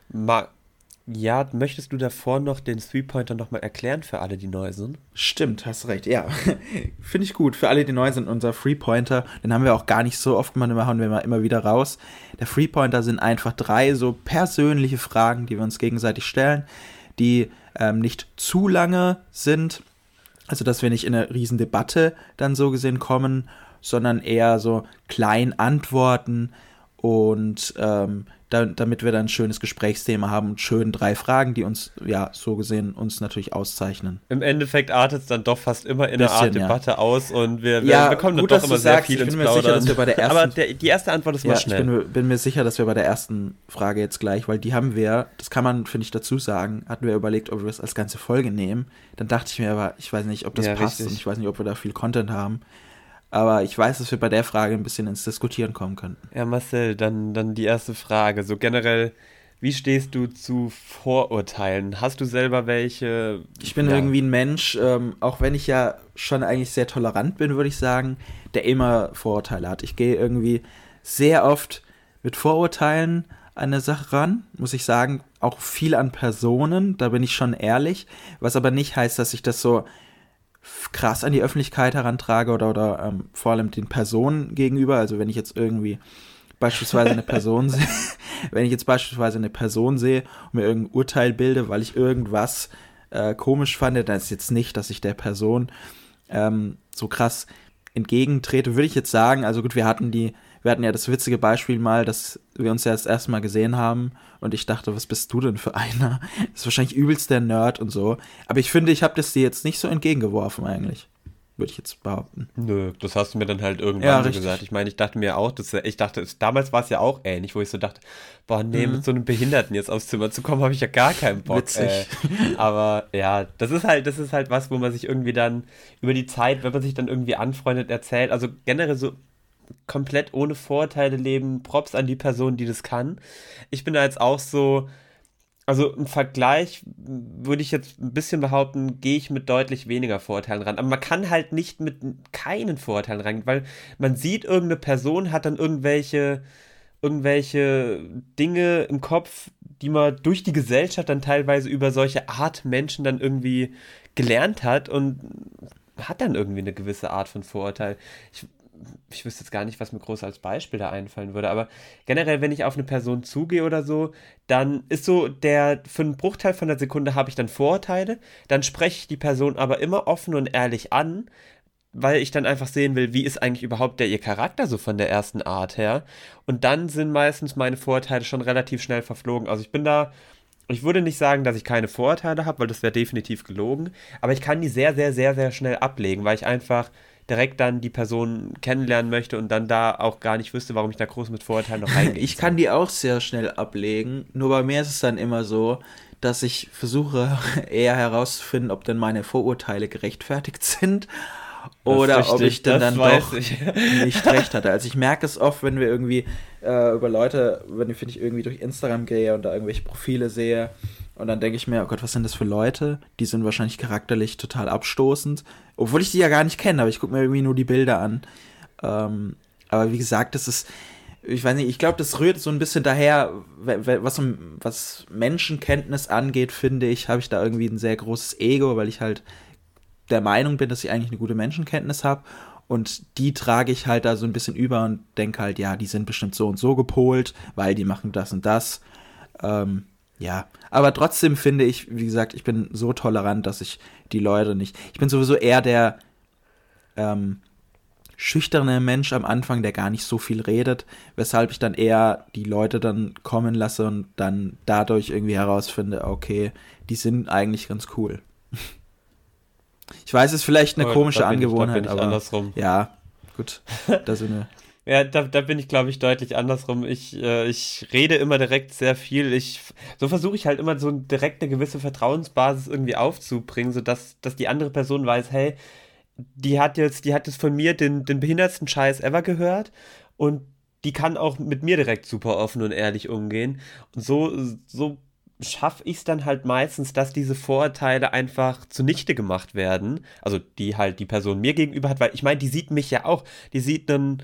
Ma ja, möchtest du davor noch den Three-Pointer nochmal erklären für alle, die neu sind? Stimmt, hast recht, ja. Finde ich gut. Für alle, die neu sind, unser Three-Pointer, den haben wir auch gar nicht so oft gemacht, den hauen wir immer wieder raus. Der Three-Pointer sind einfach drei so persönliche Fragen, die wir uns gegenseitig stellen, die ähm, nicht zu lange sind, Also, dass wir nicht in eine riesen Debatte dann so gesehen kommen, sondern eher so klein antworten und ähm, da, damit wir dann ein schönes Gesprächsthema haben und schön drei Fragen, die uns, ja, so gesehen, uns natürlich auszeichnen. Im Endeffekt artet es dann doch fast immer in einer Art Debatte ja. aus und wir, wir ja, bekommen gut, dann doch immer sehr sagst, viel ins Plaudern. Sicher, dass wir bei der ersten, Aber der, die erste Antwort ist ja, mal schnell. Ich bin, bin, mir sicher, dass wir bei der ersten Frage jetzt gleich, weil die haben wir, das kann man, finde ich, dazu sagen, hatten wir überlegt, ob wir es als ganze Folge nehmen. Dann dachte ich mir aber, ich weiß nicht, ob das passt richtig. und ich weiß nicht, ob wir da viel Content haben. Aber ich weiß, dass wir bei der Frage ein bisschen ins Diskutieren kommen könnten. Ja, Marcel, dann, dann die erste Frage. So generell, wie stehst du zu Vorurteilen? Hast du selber welche? Ich bin ja. irgendwie ein Mensch, ähm, auch wenn ich ja schon eigentlich sehr tolerant bin, würde ich sagen, der immer Vorurteile hat. Ich gehe irgendwie sehr oft mit Vorurteilen an eine Sache ran, muss ich sagen. Auch viel an Personen, da bin ich schon ehrlich. Was aber nicht heißt, dass ich das so krass an die Öffentlichkeit herantrage oder, oder ähm, vor allem den Personen gegenüber. Also wenn ich jetzt irgendwie beispielsweise eine Person sehe, wenn ich jetzt beispielsweise eine Person sehe und mir irgendein Urteil bilde, weil ich irgendwas äh, komisch fand, dann ist jetzt nicht, dass ich der Person ähm, so krass entgegentrete, würde ich jetzt sagen. Also gut, wir hatten die wir hatten ja das witzige Beispiel mal, dass wir uns ja das erste Mal gesehen haben und ich dachte, was bist du denn für einer? Das ist wahrscheinlich übelst der Nerd und so. Aber ich finde, ich habe das dir jetzt nicht so entgegengeworfen eigentlich. Würde ich jetzt behaupten. Nö, das hast du mir dann halt irgendwann ja, so gesagt. Ich meine, ich dachte mir auch, dass, ich dachte, damals war es ja auch ähnlich, wo ich so dachte, boah, nee, mhm. mit so einem Behinderten jetzt aufs Zimmer zu kommen, habe ich ja gar keinen Bock. Witzig. Äh, aber ja, das ist halt, das ist halt was, wo man sich irgendwie dann über die Zeit, wenn man sich dann irgendwie anfreundet, erzählt, also generell so komplett ohne Vorteile leben. Props an die Person, die das kann. Ich bin da jetzt auch so, also im Vergleich würde ich jetzt ein bisschen behaupten, gehe ich mit deutlich weniger Vorteilen ran. Aber man kann halt nicht mit keinen Vorteilen ran, weil man sieht, irgendeine Person hat dann irgendwelche, irgendwelche Dinge im Kopf, die man durch die Gesellschaft dann teilweise über solche Art Menschen dann irgendwie gelernt hat und hat dann irgendwie eine gewisse Art von Vorurteil. Ich ich wüsste jetzt gar nicht, was mir groß als Beispiel da einfallen würde, aber generell, wenn ich auf eine Person zugehe oder so, dann ist so der, für einen Bruchteil von der Sekunde habe ich dann Vorurteile, dann spreche ich die Person aber immer offen und ehrlich an, weil ich dann einfach sehen will, wie ist eigentlich überhaupt der ihr Charakter so von der ersten Art her. Und dann sind meistens meine Vorurteile schon relativ schnell verflogen. Also ich bin da, ich würde nicht sagen, dass ich keine Vorurteile habe, weil das wäre definitiv gelogen, aber ich kann die sehr, sehr, sehr, sehr schnell ablegen, weil ich einfach direkt dann die Person kennenlernen möchte und dann da auch gar nicht wüsste, warum ich da groß mit Vorurteilen noch reingehe. ich kann die auch sehr schnell ablegen, nur bei mir ist es dann immer so, dass ich versuche eher herauszufinden, ob denn meine Vorurteile gerechtfertigt sind oder richtig, ob ich denn dann doch ich. nicht recht hatte. Also ich merke es oft, wenn wir irgendwie äh, über Leute, wenn ich, ich irgendwie durch Instagram gehe und da irgendwelche Profile sehe und dann denke ich mir, oh Gott, was sind das für Leute? Die sind wahrscheinlich charakterlich total abstoßend. Obwohl ich die ja gar nicht kenne, aber ich gucke mir irgendwie nur die Bilder an. Ähm, aber wie gesagt, das ist, ich weiß nicht, ich glaube, das rührt so ein bisschen daher, was, was Menschenkenntnis angeht, finde ich, habe ich da irgendwie ein sehr großes Ego, weil ich halt der Meinung bin, dass ich eigentlich eine gute Menschenkenntnis habe. Und die trage ich halt da so ein bisschen über und denke halt, ja, die sind bestimmt so und so gepolt, weil die machen das und das. Ähm, ja, aber trotzdem finde ich, wie gesagt, ich bin so tolerant, dass ich die Leute nicht. Ich bin sowieso eher der ähm, schüchterne Mensch am Anfang, der gar nicht so viel redet, weshalb ich dann eher die Leute dann kommen lasse und dann dadurch irgendwie herausfinde, okay, die sind eigentlich ganz cool. Ich weiß, es ist vielleicht eine komische Angewohnheit, ich, aber andersrum. ja, gut, da sind wir. Ja, da, da bin ich, glaube ich, deutlich andersrum. Ich, äh, ich rede immer direkt sehr viel. Ich, so versuche ich halt immer so direkt eine gewisse Vertrauensbasis irgendwie aufzubringen, sodass dass die andere Person weiß, hey, die hat jetzt, die hat jetzt von mir den, den behindertsten Scheiß ever gehört und die kann auch mit mir direkt super offen und ehrlich umgehen. Und so, so schaffe ich es dann halt meistens, dass diese Vorurteile einfach zunichte gemacht werden. Also die halt die Person mir gegenüber hat, weil ich meine, die sieht mich ja auch. Die sieht einen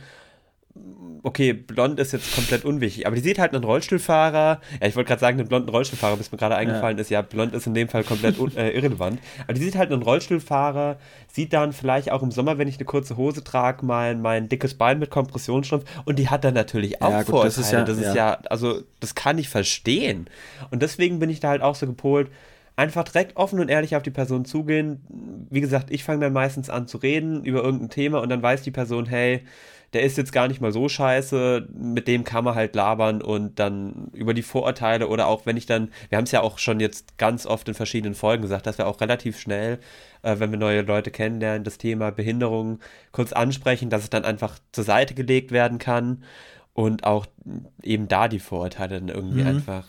okay, blond ist jetzt komplett unwichtig, aber die sieht halt einen Rollstuhlfahrer, ja, ich wollte gerade sagen, einen blonden Rollstuhlfahrer, bis mir gerade eingefallen ja. ist, ja, blond ist in dem Fall komplett äh, irrelevant, aber die sieht halt einen Rollstuhlfahrer, sieht dann vielleicht auch im Sommer, wenn ich eine kurze Hose trage, mein, mein dickes Bein mit Kompressionsstrumpf und die hat dann natürlich auch ja, gut, Vorurteile. Das ist ja, das ist ja, also das kann ich verstehen. Und deswegen bin ich da halt auch so gepolt, einfach direkt offen und ehrlich auf die Person zugehen. Wie gesagt, ich fange dann meistens an zu reden über irgendein Thema und dann weiß die Person, hey, der ist jetzt gar nicht mal so scheiße, mit dem kann man halt labern und dann über die Vorurteile oder auch wenn ich dann, wir haben es ja auch schon jetzt ganz oft in verschiedenen Folgen gesagt, dass wir auch relativ schnell, äh, wenn wir neue Leute kennenlernen, das Thema Behinderung kurz ansprechen, dass es dann einfach zur Seite gelegt werden kann und auch eben da die Vorurteile dann irgendwie mhm. einfach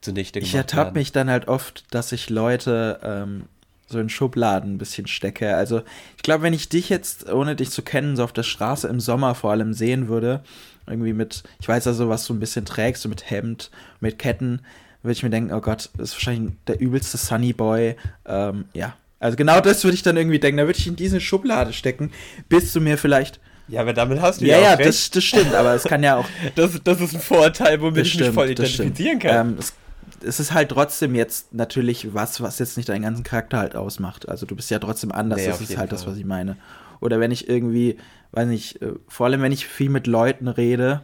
zunichte gemacht Ich ertappe mich dann halt oft, dass ich Leute ähm, so in Schubladen ein bisschen stecke. Also ich glaube, wenn ich dich jetzt, ohne dich zu kennen, so auf der Straße im Sommer vor allem sehen würde, irgendwie mit, ich weiß also, was du ein bisschen trägst, so mit Hemd, mit Ketten, würde ich mir denken, oh Gott, das ist wahrscheinlich der übelste Sunny Boy. Ähm, ja, also genau das würde ich dann irgendwie denken. Da würde ich in diese Schublade stecken, bis du mir vielleicht ja, aber damit hast du ja, ja ja. Das, das stimmt, aber es kann ja auch. das, das ist ein Vorurteil, womit ich mich voll identifizieren kann. Ähm, es es ist halt trotzdem jetzt natürlich was, was jetzt nicht deinen ganzen Charakter halt ausmacht. Also du bist ja trotzdem anders, nee, das ist halt Fall. das, was ich meine. Oder wenn ich irgendwie, weiß nicht, äh, vor allem wenn ich viel mit Leuten rede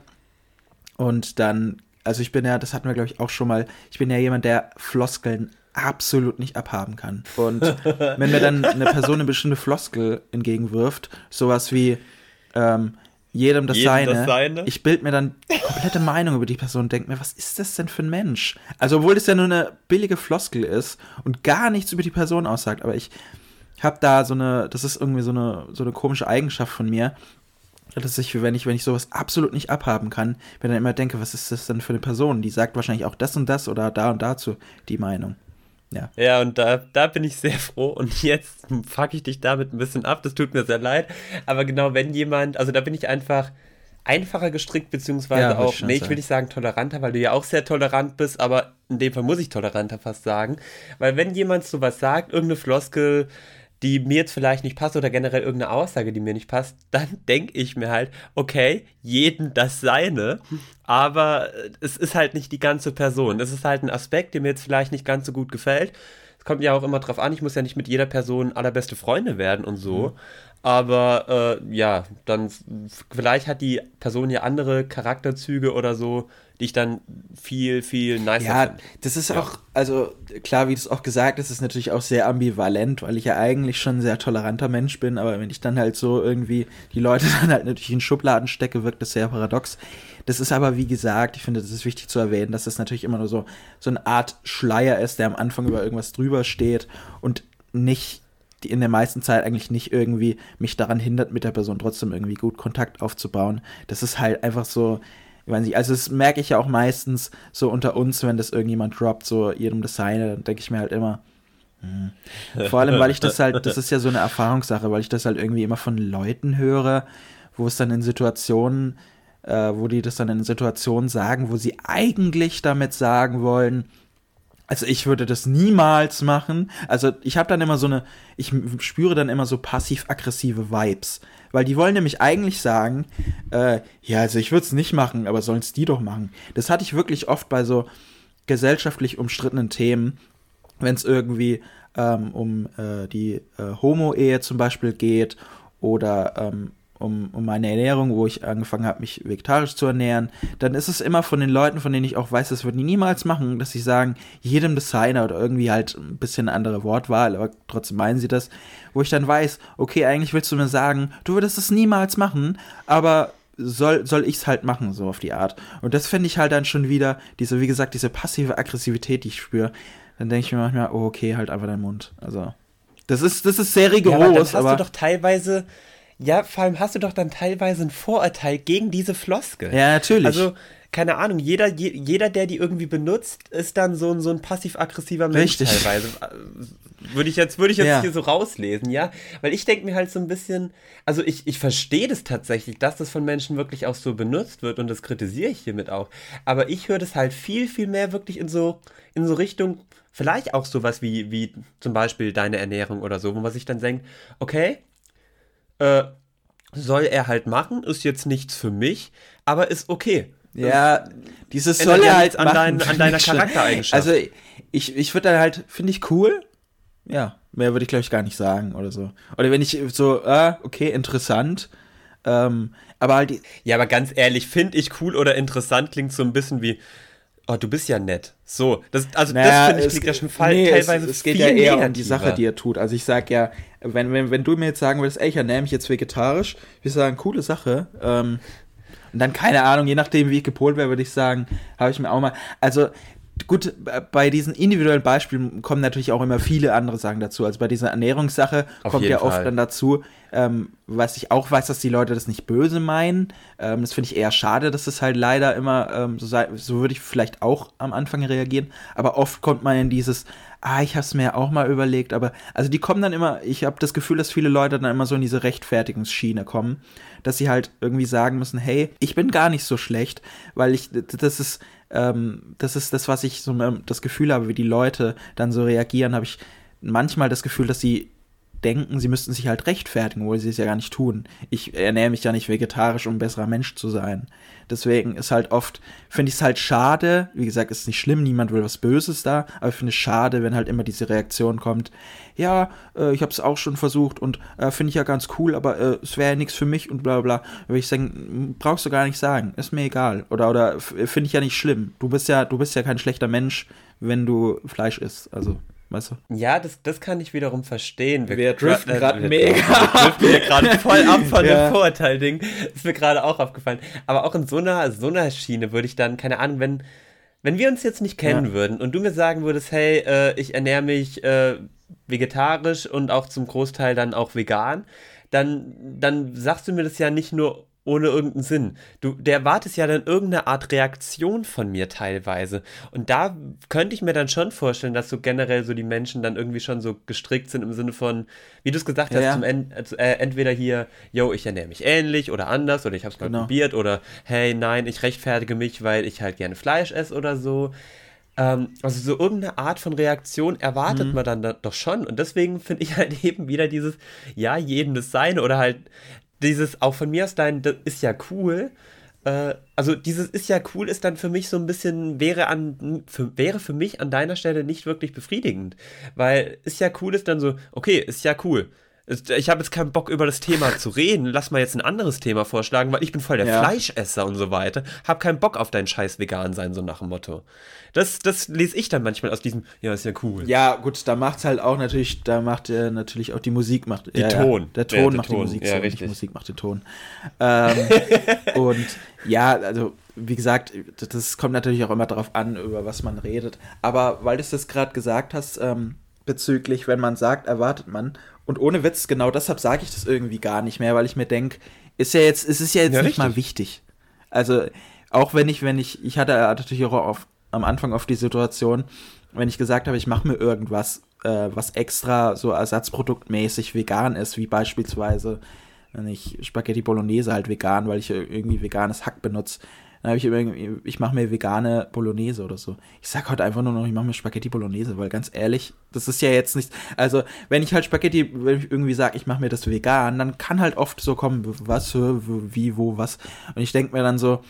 und dann, also ich bin ja, das hatten wir glaube ich auch schon mal, ich bin ja jemand, der Floskeln absolut nicht abhaben kann. Und wenn mir dann eine Person eine bestimmte Floskel entgegenwirft, sowas wie, ähm, jedem das, jedem seine. das seine. Ich bild mir dann komplette Meinung über die Person und denke mir, was ist das denn für ein Mensch? Also, obwohl das ja nur eine billige Floskel ist und gar nichts über die Person aussagt, aber ich habe da so eine, das ist irgendwie so eine, so eine komische Eigenschaft von mir, dass ich, wenn ich, wenn ich sowas absolut nicht abhaben kann, mir dann immer denke, was ist das denn für eine Person? Die sagt wahrscheinlich auch das und das oder da und dazu die Meinung. Ja. ja, und da, da bin ich sehr froh. Und jetzt fuck ich dich damit ein bisschen ab. Das tut mir sehr leid. Aber genau, wenn jemand, also da bin ich einfach einfacher gestrickt, beziehungsweise ja, auch, nee, ich will nicht sagen toleranter, weil du ja auch sehr tolerant bist, aber in dem Fall muss ich toleranter fast sagen. Weil wenn jemand sowas sagt, irgendeine Floskel, die mir jetzt vielleicht nicht passt oder generell irgendeine Aussage, die mir nicht passt, dann denke ich mir halt, okay, jeden das seine, aber es ist halt nicht die ganze Person. Es ist halt ein Aspekt, der mir jetzt vielleicht nicht ganz so gut gefällt. Es kommt ja auch immer drauf an, ich muss ja nicht mit jeder Person allerbeste Freunde werden und so. Mhm. Aber äh, ja, dann vielleicht hat die Person ja andere Charakterzüge oder so, die ich dann viel, viel nicer Ja, find. das ist ja. auch, also klar, wie du es auch gesagt hast, ist natürlich auch sehr ambivalent, weil ich ja eigentlich schon ein sehr toleranter Mensch bin, aber wenn ich dann halt so irgendwie die Leute dann halt natürlich in Schubladen stecke, wirkt das sehr paradox. Das ist aber, wie gesagt, ich finde, das ist wichtig zu erwähnen, dass das natürlich immer nur so, so eine Art Schleier ist, der am Anfang über irgendwas drüber steht und nicht in der meisten Zeit eigentlich nicht irgendwie mich daran hindert, mit der Person trotzdem irgendwie gut Kontakt aufzubauen. Das ist halt einfach so, ich weiß nicht, also das merke ich ja auch meistens so unter uns, wenn das irgendjemand droppt, so jedem seine, dann denke ich mir halt immer, hm. vor allem, weil ich das halt, das ist ja so eine Erfahrungssache, weil ich das halt irgendwie immer von Leuten höre, wo es dann in Situationen, äh, wo die das dann in Situationen sagen, wo sie eigentlich damit sagen wollen, also ich würde das niemals machen. Also ich habe dann immer so eine, ich spüre dann immer so passiv-aggressive Vibes. Weil die wollen nämlich eigentlich sagen, äh, ja, also ich würde es nicht machen, aber sollen es die doch machen. Das hatte ich wirklich oft bei so gesellschaftlich umstrittenen Themen, wenn es irgendwie ähm, um äh, die äh, Homo-Ehe zum Beispiel geht oder ähm, um, um meine Ernährung, wo ich angefangen habe, mich vegetarisch zu ernähren, dann ist es immer von den Leuten, von denen ich auch weiß, das würden die niemals machen, dass sie sagen, jedem Designer oder irgendwie halt ein bisschen eine andere Wortwahl, aber trotzdem meinen sie das, wo ich dann weiß, okay, eigentlich willst du mir sagen, du würdest es niemals machen, aber soll, soll ich es halt machen, so auf die Art. Und das finde ich halt dann schon wieder, diese, wie gesagt, diese passive Aggressivität, die ich spüre, dann denke ich mir manchmal, oh, okay, halt einfach deinen Mund. Also, das ist, das ist sehr rigoros. Ja, aber dann hast aber du doch teilweise ja, vor allem hast du doch dann teilweise ein Vorurteil gegen diese Floskel. Ja, natürlich. Also, keine Ahnung, jeder, jeder, der die irgendwie benutzt, ist dann so ein, so ein passiv-aggressiver Mensch Richtig. teilweise. Würde ich jetzt, würde ich jetzt ja. hier so rauslesen, ja? Weil ich denke mir halt so ein bisschen, also ich, ich verstehe das tatsächlich, dass das von Menschen wirklich auch so benutzt wird und das kritisiere ich hiermit auch. Aber ich höre das halt viel, viel mehr wirklich in so, in so Richtung, vielleicht auch sowas wie, wie zum Beispiel deine Ernährung oder so, wo man sich dann denkt, okay, äh, soll er halt machen, ist jetzt nichts für mich, aber ist okay. Ja, dieses soll er halt an, dein, an deiner Charaktereigenschaft. Also ich, ich würde dann halt, finde ich cool. Ja, mehr würde ich glaube ich gar nicht sagen oder so. Oder wenn ich so, ah, okay, interessant. Ähm, aber halt. Ja, aber ganz ehrlich, finde ich cool oder interessant klingt so ein bisschen wie, oh, du bist ja nett. So, das, also naja, das finde ich liegt ja schon fall, nee, teilweise es, es geht ja eher um die Sache, die er tut. Also ich sag ja, wenn, wenn, wenn du mir jetzt sagen würdest, ey, ich ernähre mich jetzt vegetarisch, wir sagen, coole Sache. Ähm, und dann, keine Ahnung, je nachdem, wie ich gepolt wäre, würde ich sagen, habe ich mir auch mal. Also, gut, bei diesen individuellen Beispielen kommen natürlich auch immer viele andere Sachen dazu. Also bei dieser Ernährungssache Auf kommt ja oft Fall. dann dazu, ähm, was ich auch weiß, dass die Leute das nicht böse meinen. Ähm, das finde ich eher schade, dass das halt leider immer ähm, so sei. So würde ich vielleicht auch am Anfang reagieren. Aber oft kommt man in dieses, ah, ich habe es mir auch mal überlegt. Aber also die kommen dann immer, ich habe das Gefühl, dass viele Leute dann immer so in diese Rechtfertigungsschiene kommen, dass sie halt irgendwie sagen müssen, hey, ich bin gar nicht so schlecht, weil ich, das ist, ähm, das ist das, was ich so das Gefühl habe, wie die Leute dann so reagieren, habe ich manchmal das Gefühl, dass sie denken, sie müssten sich halt rechtfertigen, obwohl sie es ja gar nicht tun. Ich ernähre mich ja nicht vegetarisch, um ein besserer Mensch zu sein. Deswegen ist halt oft, finde ich es halt schade, wie gesagt, ist nicht schlimm, niemand will was Böses da, aber ich finde es schade, wenn halt immer diese Reaktion kommt, ja, äh, ich habe es auch schon versucht und äh, finde ich ja ganz cool, aber äh, es wäre ja nichts für mich und bla bla. Würde ich sagen, brauchst du gar nicht sagen, ist mir egal. Oder, oder finde ich ja nicht schlimm. Du bist ja, du bist ja kein schlechter Mensch, wenn du Fleisch isst. Also weißt du? Ja, das, das kann ich wiederum verstehen. Wir, wir driften gerade äh, mega. Wir driften gerade voll ab von ja. dem Vorurteil-Ding. Ist mir gerade auch aufgefallen. Aber auch in so einer, so einer Schiene würde ich dann, keine Ahnung, wenn, wenn wir uns jetzt nicht kennen ja. würden und du mir sagen würdest, hey, äh, ich ernähre mich äh, vegetarisch und auch zum Großteil dann auch vegan, dann, dann sagst du mir das ja nicht nur ohne irgendeinen Sinn. Du, der erwartet ja dann irgendeine Art Reaktion von mir teilweise. Und da könnte ich mir dann schon vorstellen, dass so generell so die Menschen dann irgendwie schon so gestrickt sind im Sinne von, wie du es gesagt hast, ja. zum End, äh, entweder hier, yo, ich ernähre mich ähnlich oder anders oder ich habe es mal genau. probiert oder hey, nein, ich rechtfertige mich, weil ich halt gerne Fleisch esse oder so. Ähm, also so irgendeine Art von Reaktion erwartet mhm. man dann da doch schon. Und deswegen finde ich halt eben wieder dieses, ja, jedem das Seine oder halt dieses auch von mir aus dein, das ist ja cool. Äh, also dieses ist ja cool ist dann für mich so ein bisschen, wäre, an, für, wäre für mich an deiner Stelle nicht wirklich befriedigend. Weil ist ja cool ist dann so, okay, ist ja cool. Ich habe jetzt keinen Bock über das Thema zu reden. Lass mal jetzt ein anderes Thema vorschlagen, weil ich bin voll der ja. Fleischesser und so weiter. Hab keinen Bock auf dein scheiß Vegan sein, so nach dem Motto. Das, das lese ich dann manchmal aus diesem, ja, ist ja cool. Ja, gut, da macht's halt auch natürlich, da macht er natürlich auch die Musik, macht die ja, Ton. Ja, der Ton ja, macht Ton. die Musik, ja, so, richtig. die Musik macht den Ton. Ähm, und ja, also wie gesagt, das kommt natürlich auch immer darauf an, über was man redet. Aber weil du das gerade gesagt hast, ähm, bezüglich, wenn man sagt, erwartet man. Und ohne Witz, genau deshalb sage ich das irgendwie gar nicht mehr, weil ich mir denke, ist ja jetzt, es ist ja jetzt ja, nicht richtig. mal wichtig. Also, auch wenn ich, wenn ich, ich hatte natürlich auch auf, am Anfang oft die Situation, wenn ich gesagt habe, ich mache mir irgendwas, äh, was extra so ersatzproduktmäßig vegan ist, wie beispielsweise, wenn ich Spaghetti Bolognese halt vegan, weil ich irgendwie veganes Hack benutze, dann habe ich immer, ich mache mir vegane Bolognese oder so. Ich sag heute einfach nur noch, ich mache mir Spaghetti Bolognese, weil ganz ehrlich, das ist ja jetzt nicht, also wenn ich halt Spaghetti, wenn ich irgendwie sage, ich mache mir das vegan, dann kann halt oft so kommen, was, wie, wo, was. Und ich denke mir dann so,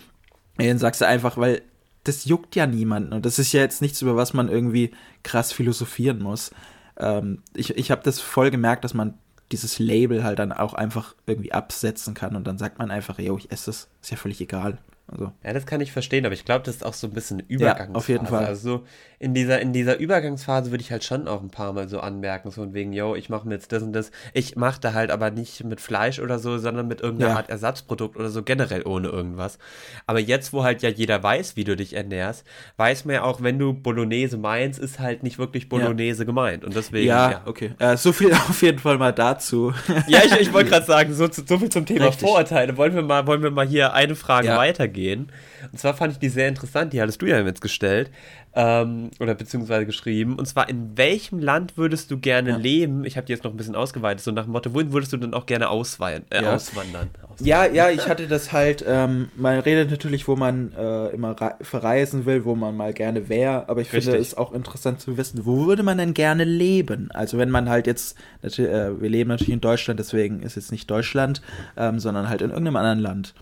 dann sagst du einfach, weil das juckt ja niemanden und das ist ja jetzt nichts, über was man irgendwie krass philosophieren muss. Ähm, ich ich habe das voll gemerkt, dass man dieses Label halt dann auch einfach irgendwie absetzen kann und dann sagt man einfach, yo, ich esse es, ist ja völlig egal. Also. Ja, das kann ich verstehen, aber ich glaube, das ist auch so ein bisschen Übergangsphase. Ja, auf jeden Fall. Also in dieser, in dieser Übergangsphase würde ich halt schon auch ein paar Mal so anmerken, so von wegen, yo, ich mache mir jetzt das und das. Ich mache da halt aber nicht mit Fleisch oder so, sondern mit irgendeiner ja. Art Ersatzprodukt oder so, generell ohne irgendwas. Aber jetzt, wo halt ja jeder weiß, wie du dich ernährst, weiß man ja auch, wenn du Bolognese meinst, ist halt nicht wirklich Bolognese ja. gemeint. Und deswegen, ja. ja. okay. Äh, so viel auf jeden Fall mal dazu. ja, ich, ich wollte gerade sagen, so, so viel zum Thema Richtig. Vorurteile. Wollen wir, mal, wollen wir mal hier eine Frage weitergehen? gehen. Und zwar fand ich die sehr interessant, die hattest du ja jetzt gestellt ähm, oder beziehungsweise geschrieben. Und zwar, in welchem Land würdest du gerne ja. leben? Ich habe die jetzt noch ein bisschen ausgeweitet, so nach dem Motto, wohin würdest du denn auch gerne ausweilen, äh, ja. auswandern? auswandern? Ja, ja, ich hatte das halt, ähm, man redet natürlich, wo man äh, immer verreisen will, wo man mal gerne wäre, aber ich Richtig. finde es auch interessant zu wissen, wo würde man denn gerne leben? Also wenn man halt jetzt, äh, wir leben natürlich in Deutschland, deswegen ist jetzt nicht Deutschland, ähm, sondern halt in irgendeinem anderen Land.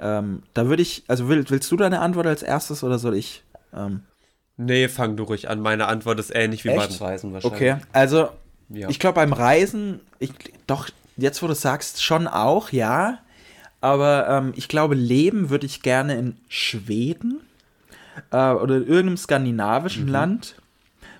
Ähm, da würde ich, also will, willst du deine Antwort als erstes oder soll ich? Ähm? Nee, fang du ruhig an. Meine Antwort ist ähnlich wie Echt? beim Reisen wahrscheinlich. Okay, also ja. ich glaube beim Reisen, ich, doch, jetzt wo du sagst, schon auch, ja. Aber ähm, ich glaube, leben würde ich gerne in Schweden. äh, oder in irgendeinem skandinavischen mhm. Land,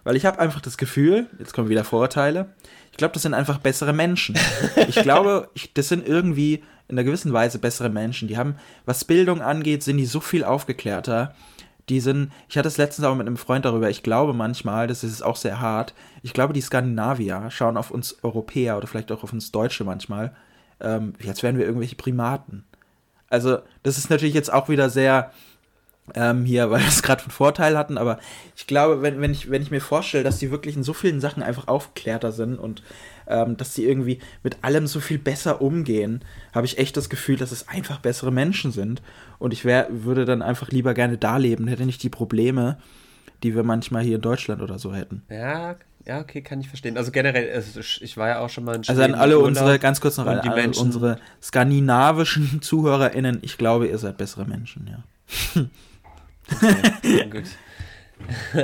weil ich habe einfach das Gefühl, jetzt kommen wieder Vorurteile, ich glaube, das sind einfach bessere Menschen. ich glaube, ich, das sind irgendwie in einer gewissen Weise bessere Menschen. Die haben, was Bildung angeht, sind die so viel aufgeklärter. Die sind, ich hatte es letztens auch mit einem Freund darüber, ich glaube manchmal, das ist auch sehr hart, ich glaube, die Skandinavier schauen auf uns Europäer oder vielleicht auch auf uns Deutsche manchmal, ähm, als wären wir irgendwelche Primaten. Also, das ist natürlich jetzt auch wieder sehr, ähm, hier, weil wir es gerade von Vorteil hatten, aber ich glaube, wenn, wenn, ich, wenn ich mir vorstelle, dass die wirklich in so vielen Sachen einfach aufgeklärter sind und ähm, dass sie irgendwie mit allem so viel besser umgehen, habe ich echt das Gefühl, dass es einfach bessere Menschen sind. Und ich wär, würde dann einfach lieber gerne da leben, hätte nicht die Probleme, die wir manchmal hier in Deutschland oder so hätten. Ja, ja, okay, kann ich verstehen. Also generell, also ich war ja auch schon mal in Schweden. Also an alle unsere, ganz kurz noch, an alle unsere skandinavischen ZuhörerInnen, ich glaube, ihr seid bessere Menschen, ja. Okay, gut.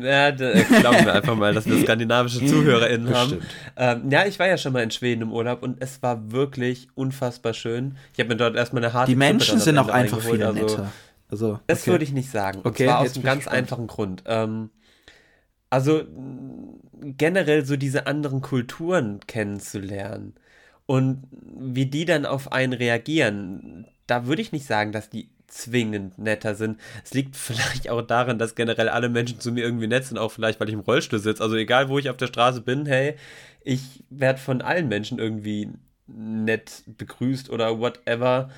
ja, da, äh, glauben wir einfach mal, dass wir skandinavische ZuhörerInnen haben. Ähm, ja, ich war ja schon mal in Schweden im Urlaub und es war wirklich unfassbar schön. Ich habe mir dort erstmal eine harte Die Menschen sind auch einfach viel also, netter. Also, okay. Das würde ich nicht sagen. Und okay, zwar aus einem ganz spannend. einfachen Grund. Ähm, also generell so diese anderen Kulturen kennenzulernen und wie die dann auf einen reagieren, da würde ich nicht sagen, dass die zwingend netter sind. Es liegt vielleicht auch daran, dass generell alle Menschen zu mir irgendwie nett sind, auch vielleicht, weil ich im Rollstuhl sitze. Also egal, wo ich auf der Straße bin, hey, ich werde von allen Menschen irgendwie nett begrüßt oder whatever.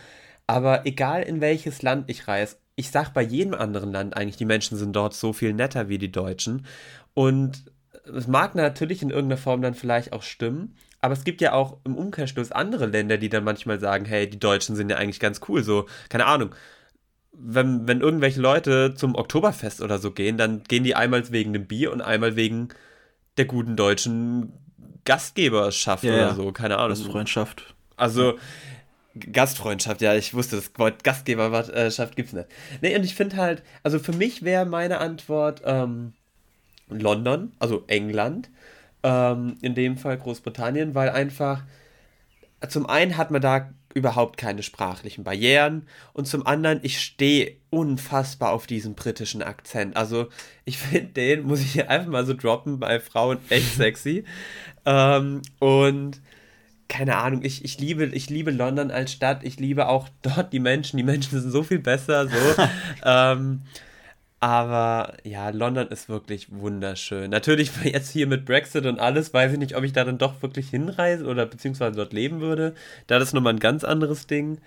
Aber egal in welches Land ich reise, ich sag bei jedem anderen Land eigentlich, die Menschen sind dort so viel netter wie die Deutschen. Und es mag natürlich in irgendeiner Form dann vielleicht auch stimmen, aber es gibt ja auch im Umkehrschluss andere Länder, die dann manchmal sagen, hey, die Deutschen sind ja eigentlich ganz cool, so, keine Ahnung. Wenn, wenn irgendwelche Leute zum Oktoberfest oder so gehen, dann gehen die einmal wegen dem Bier und einmal wegen der guten deutschen Gastgeberschaft ja, oder so, keine Ahnung. Gastfreundschaft. Also, Gastfreundschaft, ja, ich wusste, das Wort Gastgeberschaft gibt's nicht. Nee, und ich finde halt, also für mich wäre meine Antwort, ähm, London, also England, ähm, in dem Fall Großbritannien, weil einfach zum einen hat man da überhaupt keine sprachlichen Barrieren und zum anderen, ich stehe unfassbar auf diesen britischen Akzent. Also ich finde den, muss ich hier einfach mal so droppen, bei Frauen echt sexy. ähm, und keine Ahnung, ich, ich, liebe, ich liebe London als Stadt, ich liebe auch dort die Menschen, die Menschen sind so viel besser, so. ähm, aber ja, London ist wirklich wunderschön. Natürlich jetzt hier mit Brexit und alles, weiß ich nicht, ob ich da dann doch wirklich hinreise oder beziehungsweise dort leben würde. Da ist nochmal ein ganz anderes Ding.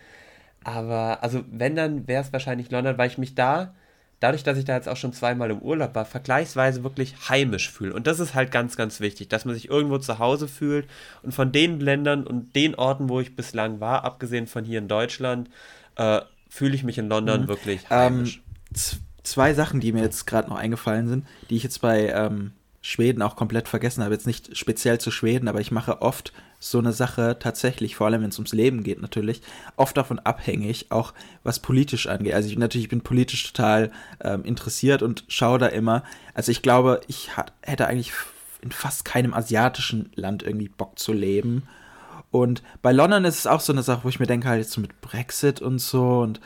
Aber also wenn, dann wäre es wahrscheinlich London, weil ich mich da, dadurch, dass ich da jetzt auch schon zweimal im Urlaub war, vergleichsweise wirklich heimisch fühle. Und das ist halt ganz, ganz wichtig, dass man sich irgendwo zu Hause fühlt. Und von den Ländern und den Orten, wo ich bislang war, abgesehen von hier in Deutschland, äh, fühle ich mich in London mhm. wirklich heimisch. Ähm, zwei Sachen, die mir jetzt gerade noch eingefallen sind, die ich jetzt bei ähm, Schweden auch komplett vergessen habe. Jetzt nicht speziell zu Schweden, aber ich mache oft so eine Sache tatsächlich, vor allem wenn es ums Leben geht natürlich, oft davon abhängig, auch was politisch angeht. Also ich natürlich ich bin politisch total ähm, interessiert und schaue da immer. Also ich glaube, ich hat, hätte eigentlich in fast keinem asiatischen Land irgendwie Bock zu leben. Und bei London ist es auch so eine Sache, wo ich mir denke, halt jetzt so mit Brexit und so und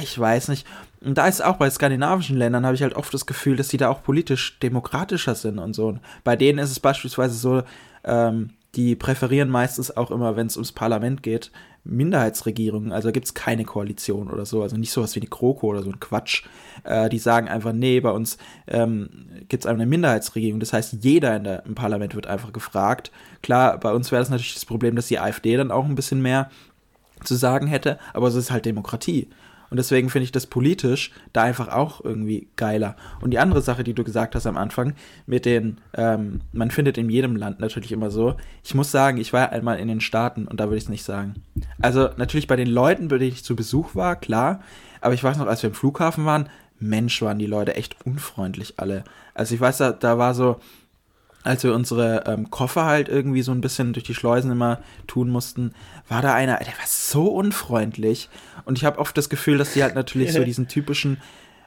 ich weiß nicht. Und da ist auch bei skandinavischen Ländern habe ich halt oft das Gefühl, dass die da auch politisch demokratischer sind und so. Und bei denen ist es beispielsweise so, ähm, die präferieren meistens auch immer, wenn es ums Parlament geht, Minderheitsregierungen. Also gibt es keine Koalition oder so. Also nicht sowas wie die GroKo oder so ein Quatsch. Äh, die sagen einfach, nee, bei uns ähm, gibt es eine Minderheitsregierung. Das heißt, jeder in der, im Parlament wird einfach gefragt. Klar, bei uns wäre das natürlich das Problem, dass die AfD dann auch ein bisschen mehr zu sagen hätte, aber es ist halt Demokratie. Und deswegen finde ich das politisch da einfach auch irgendwie geiler. Und die andere Sache, die du gesagt hast am Anfang, mit den, ähm, man findet in jedem Land natürlich immer so. Ich muss sagen, ich war einmal in den Staaten und da würde ich es nicht sagen. Also natürlich bei den Leuten, bei denen ich zu Besuch war, klar. Aber ich weiß noch, als wir im Flughafen waren, Mensch, waren die Leute echt unfreundlich alle. Also ich weiß, da, da war so, als wir unsere ähm, Koffer halt irgendwie so ein bisschen durch die Schleusen immer tun mussten, war da einer, der war so unfreundlich. Und ich habe oft das Gefühl, dass die halt natürlich so diesen typischen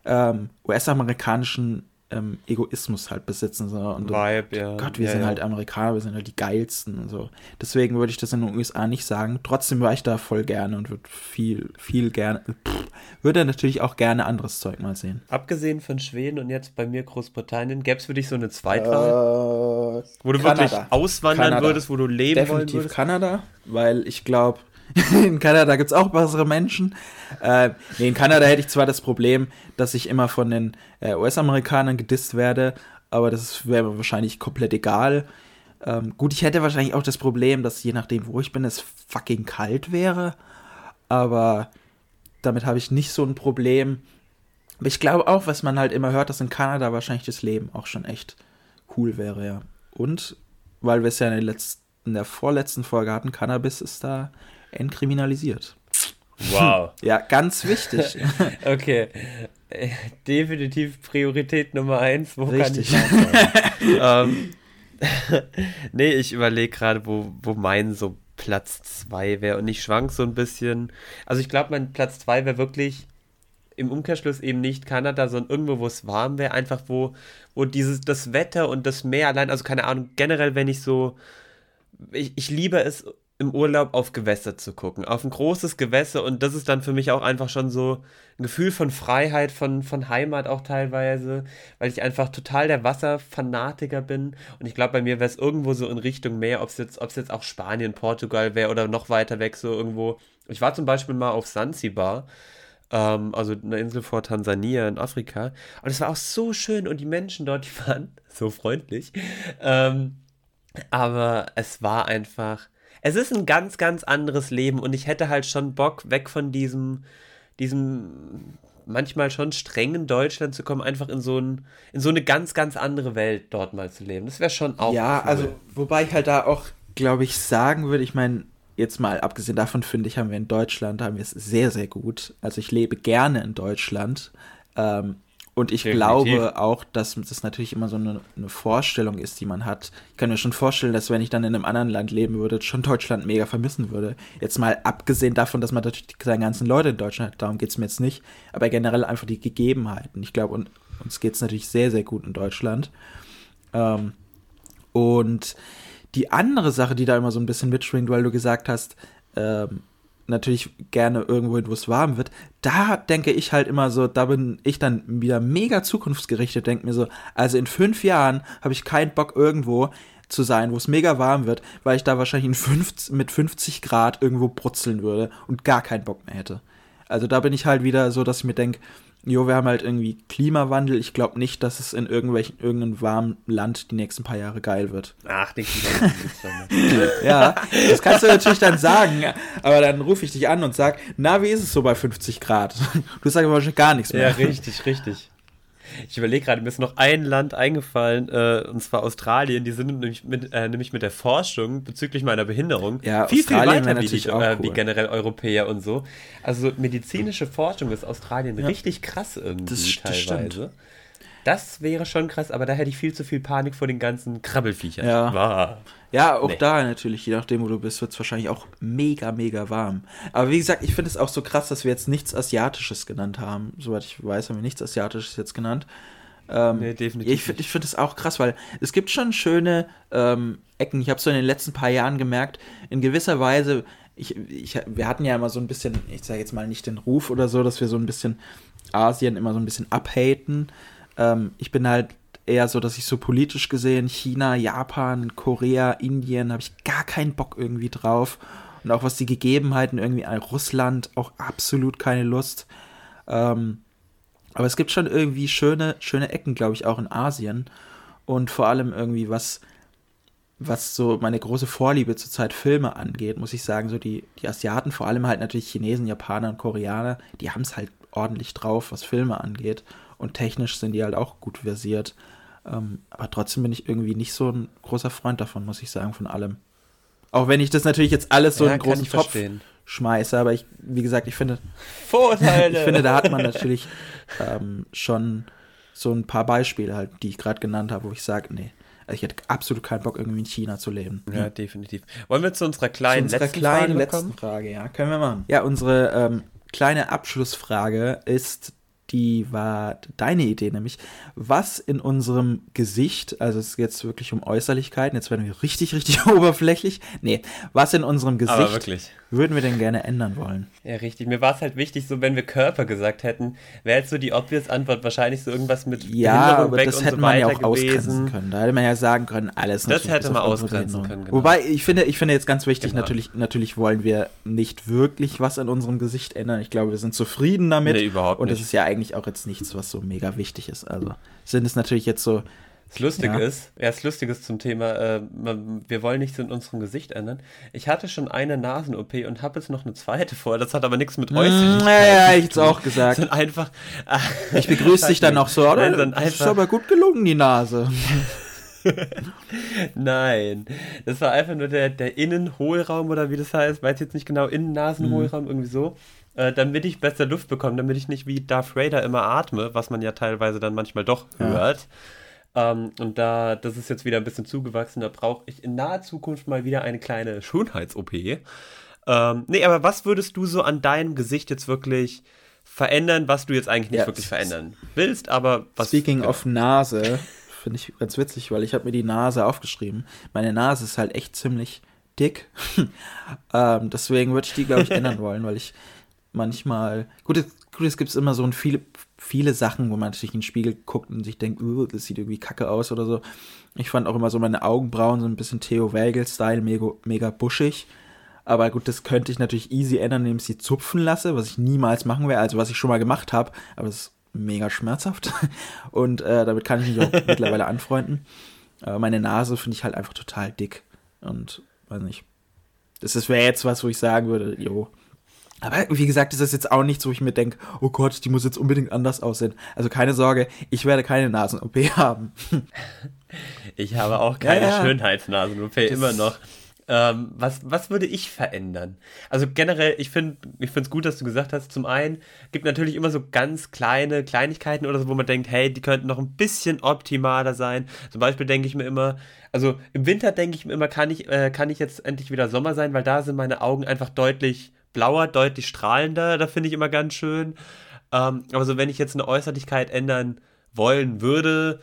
ähm, US-amerikanischen ähm, Egoismus halt besitzen. So. Und Vibe, ja. Gott, wir ja, sind ja. halt Amerikaner, wir sind halt die geilsten und so. Deswegen würde ich das in den USA nicht sagen. Trotzdem war ich da voll gerne und würde viel, viel gerne, pff, würde natürlich auch gerne anderes Zeug mal sehen. Abgesehen von Schweden und jetzt bei mir Großbritannien, gäbe es für dich so eine Zweitwahl? Äh, wo du Kanada. wirklich auswandern Kanada. würdest, wo du leben Definitiv wollen würdest? Kanada, weil ich glaube, in Kanada gibt es auch bessere Menschen. Äh, nee, in Kanada hätte ich zwar das Problem, dass ich immer von den äh, US-Amerikanern gedisst werde, aber das wäre mir wahrscheinlich komplett egal. Ähm, gut, ich hätte wahrscheinlich auch das Problem, dass je nachdem, wo ich bin, es fucking kalt wäre. Aber damit habe ich nicht so ein Problem. Aber ich glaube auch, was man halt immer hört, dass in Kanada wahrscheinlich das Leben auch schon echt cool wäre, ja. Und weil wir es ja in der, letzten, in der vorletzten Folge hatten, Cannabis ist da entkriminalisiert. Wow. ja, ganz wichtig. okay. Definitiv Priorität Nummer eins. Wo Richtig. kann ich ähm, Nee, ich überlege gerade, wo, wo mein so Platz zwei wäre. Und ich schwank so ein bisschen. Also ich glaube, mein Platz zwei wäre wirklich im Umkehrschluss eben nicht Kanada, sondern irgendwo, wo es warm wäre, einfach wo, wo dieses, das Wetter und das Meer allein, also keine Ahnung, generell, wenn ich so, ich, ich liebe es, im Urlaub auf Gewässer zu gucken, auf ein großes Gewässer. Und das ist dann für mich auch einfach schon so ein Gefühl von Freiheit, von, von Heimat auch teilweise, weil ich einfach total der Wasserfanatiker bin. Und ich glaube, bei mir wäre es irgendwo so in Richtung Meer, ob es jetzt, jetzt auch Spanien, Portugal wäre oder noch weiter weg so irgendwo. Ich war zum Beispiel mal auf Sansibar, ähm, also eine Insel vor Tansania in Afrika. Und es war auch so schön und die Menschen dort, die waren so freundlich, ähm, aber es war einfach es ist ein ganz, ganz anderes Leben und ich hätte halt schon Bock, weg von diesem, diesem manchmal schon strengen Deutschland zu kommen, einfach in so, ein, in so eine ganz, ganz andere Welt dort mal zu leben. Das wäre schon auch. Ja, cool. also, wobei ich halt da auch, glaube ich, sagen würde, ich meine, jetzt mal abgesehen davon finde ich, haben wir in Deutschland, haben wir es sehr, sehr gut. Also ich lebe gerne in Deutschland. Ähm, und ich Definitiv. glaube auch, dass das natürlich immer so eine, eine, Vorstellung ist, die man hat. Ich kann mir schon vorstellen, dass wenn ich dann in einem anderen Land leben würde, schon Deutschland mega vermissen würde. Jetzt mal abgesehen davon, dass man natürlich seine ganzen Leute in Deutschland hat, darum geht es mir jetzt nicht, aber generell einfach die Gegebenheiten. Ich glaube, uns geht es natürlich sehr, sehr gut in Deutschland. Ähm, und die andere Sache, die da immer so ein bisschen mitschwingt, weil du gesagt hast, ähm, natürlich gerne irgendwo hin, wo es warm wird. Da denke ich halt immer so, da bin ich dann wieder mega zukunftsgerichtet, denke mir so, also in fünf Jahren habe ich keinen Bock irgendwo zu sein, wo es mega warm wird, weil ich da wahrscheinlich 50, mit 50 Grad irgendwo brutzeln würde und gar keinen Bock mehr hätte. Also da bin ich halt wieder so, dass ich mir denke, jo, wir haben halt irgendwie Klimawandel. Ich glaube nicht, dass es in irgendwelchen, irgendeinem warmen Land die nächsten paar Jahre geil wird. Ach, den Klimawandel schon. ja, das kannst du natürlich dann sagen, aber dann rufe ich dich an und sag, na, wie ist es so bei 50 Grad? Du sagst aber wahrscheinlich gar nichts mehr. Ja, richtig, richtig. Ich überlege gerade, mir ist noch ein Land eingefallen, äh, und zwar Australien. Die sind nämlich mit, äh, nämlich mit der Forschung bezüglich meiner Behinderung ja, viel, Australien viel weiter wie, die, äh, cool. wie generell Europäer und so. Also medizinische Forschung ist Australien ja. richtig krass irgendwie das, teilweise. Das das wäre schon krass, aber da hätte ich viel zu viel Panik vor den ganzen Krabbelfiechern. Ja, ja auch nee. da natürlich, je nachdem, wo du bist, wird es wahrscheinlich auch mega, mega warm. Aber wie gesagt, ich finde es auch so krass, dass wir jetzt nichts Asiatisches genannt haben. Soweit ich weiß, haben wir nichts Asiatisches jetzt genannt. Ähm, nee, definitiv. Ich, ich finde es auch krass, weil es gibt schon schöne ähm, Ecken. Ich habe so in den letzten paar Jahren gemerkt, in gewisser Weise, ich, ich, wir hatten ja immer so ein bisschen, ich sage jetzt mal nicht den Ruf oder so, dass wir so ein bisschen Asien immer so ein bisschen abhaten. Ähm, ich bin halt eher so, dass ich so politisch gesehen, China, Japan, Korea, Indien, habe ich gar keinen Bock irgendwie drauf. Und auch was die Gegebenheiten irgendwie an Russland, auch absolut keine Lust. Ähm, aber es gibt schon irgendwie schöne, schöne Ecken, glaube ich, auch in Asien. Und vor allem irgendwie, was, was so meine große Vorliebe zurzeit Filme angeht, muss ich sagen, so die, die Asiaten, vor allem halt natürlich Chinesen, Japaner und Koreaner, die haben es halt ordentlich drauf, was Filme angeht und technisch sind die halt auch gut versiert. Ähm, aber trotzdem bin ich irgendwie nicht so ein großer Freund davon, muss ich sagen, von allem. Auch wenn ich das natürlich jetzt alles so ja, in einen großen Topf verstehen. schmeiße, aber ich, wie gesagt, ich finde. Vorteile! ich finde, da hat man natürlich ähm, schon so ein paar Beispiele halt, die ich gerade genannt habe, wo ich sage, nee, also ich hätte absolut keinen Bock, irgendwie in China zu leben. Ja, hm. definitiv. Wollen wir zu unserer kleinen zu unserer letzten kleinen Frage letzten Frage, ja, können wir machen. Ja, unsere ähm, kleine Abschlussfrage ist die war deine Idee, nämlich was in unserem Gesicht, also es geht jetzt wirklich um Äußerlichkeiten, jetzt werden wir richtig, richtig oberflächlich. Nee, was in unserem Gesicht würden wir denn gerne ändern wollen? Ja, richtig. Mir war es halt wichtig, so wenn wir Körper gesagt hätten, wäre jetzt so die obvious Antwort wahrscheinlich so irgendwas mit Ja, aber das hätte so man ja auch gewesen. ausgrenzen können. Da hätte man ja sagen können, alles Das hätte man ausgrenzen können. Genau. Wobei, ich finde, ich finde jetzt ganz wichtig, genau. natürlich, natürlich wollen wir nicht wirklich was in unserem Gesicht ändern. Ich glaube, wir sind zufrieden damit. Nee, überhaupt nicht. Und das ist ja eigentlich auch jetzt nichts, was so mega wichtig ist. Also sind es natürlich jetzt so das Lustige ja. ist, erst Lustiges zum Thema, äh, wir wollen nichts in unserem Gesicht ändern. Ich hatte schon eine Nasen-OP und habe jetzt noch eine zweite vor. Das hat aber nichts mit Äußerlichkeit. Ja, ja, ich auch gesagt. Sind einfach. Äh, ich begrüße dich dann noch so, oder? Nein, das ist aber gut gelungen, die Nase. Nein, das war einfach nur der, der Innenhohlraum oder wie das heißt, weiß jetzt nicht genau, Innennasenhohlraum, mhm. irgendwie so. Äh, damit ich besser Luft bekomme, damit ich nicht wie Darth Vader immer atme, was man ja teilweise dann manchmal doch ja. Ähm, und da, das ist jetzt wieder ein bisschen zugewachsen, da brauche ich in naher Zukunft mal wieder eine kleine Schönheits-OP. Ähm, nee, aber was würdest du so an deinem Gesicht jetzt wirklich verändern, was du jetzt eigentlich nicht ja, wirklich verändern willst, aber was. Speaking genau. of Nase, finde ich ganz witzig, weil ich habe mir die Nase aufgeschrieben. Meine Nase ist halt echt ziemlich dick. ähm, deswegen würde ich die, glaube ich, ändern wollen, weil ich manchmal. Gut, es, gut, es gibt immer so ein viele, viele Sachen, wo man sich in den Spiegel guckt und sich denkt, uh, das sieht irgendwie kacke aus oder so. Ich fand auch immer so meine Augenbrauen so ein bisschen Theo Wagel-Style, mega, mega buschig. Aber gut, das könnte ich natürlich easy ändern, indem ich sie zupfen lasse, was ich niemals machen werde, also was ich schon mal gemacht habe, aber das ist mega schmerzhaft. Und äh, damit kann ich mich auch mittlerweile anfreunden. Aber meine Nase finde ich halt einfach total dick. Und weiß nicht. Das wäre jetzt was, wo ich sagen würde, jo, aber wie gesagt, ist das jetzt auch nichts, wo ich mir denke, oh Gott, die muss jetzt unbedingt anders aussehen. Also keine Sorge, ich werde keine Nasen-OP haben. Ich habe auch keine ja, ja. Schönheitsnasen-OP, immer noch. Ähm, was, was würde ich verändern? Also generell, ich finde ich es gut, dass du gesagt hast, zum einen gibt natürlich immer so ganz kleine Kleinigkeiten oder so, wo man denkt, hey, die könnten noch ein bisschen optimaler sein. Zum Beispiel denke ich mir immer, also im Winter denke ich mir immer, kann ich, äh, kann ich jetzt endlich wieder Sommer sein, weil da sind meine Augen einfach deutlich blauer, deutlich strahlender. Da finde ich immer ganz schön. Ähm, aber so, wenn ich jetzt eine Äußerlichkeit ändern wollen würde,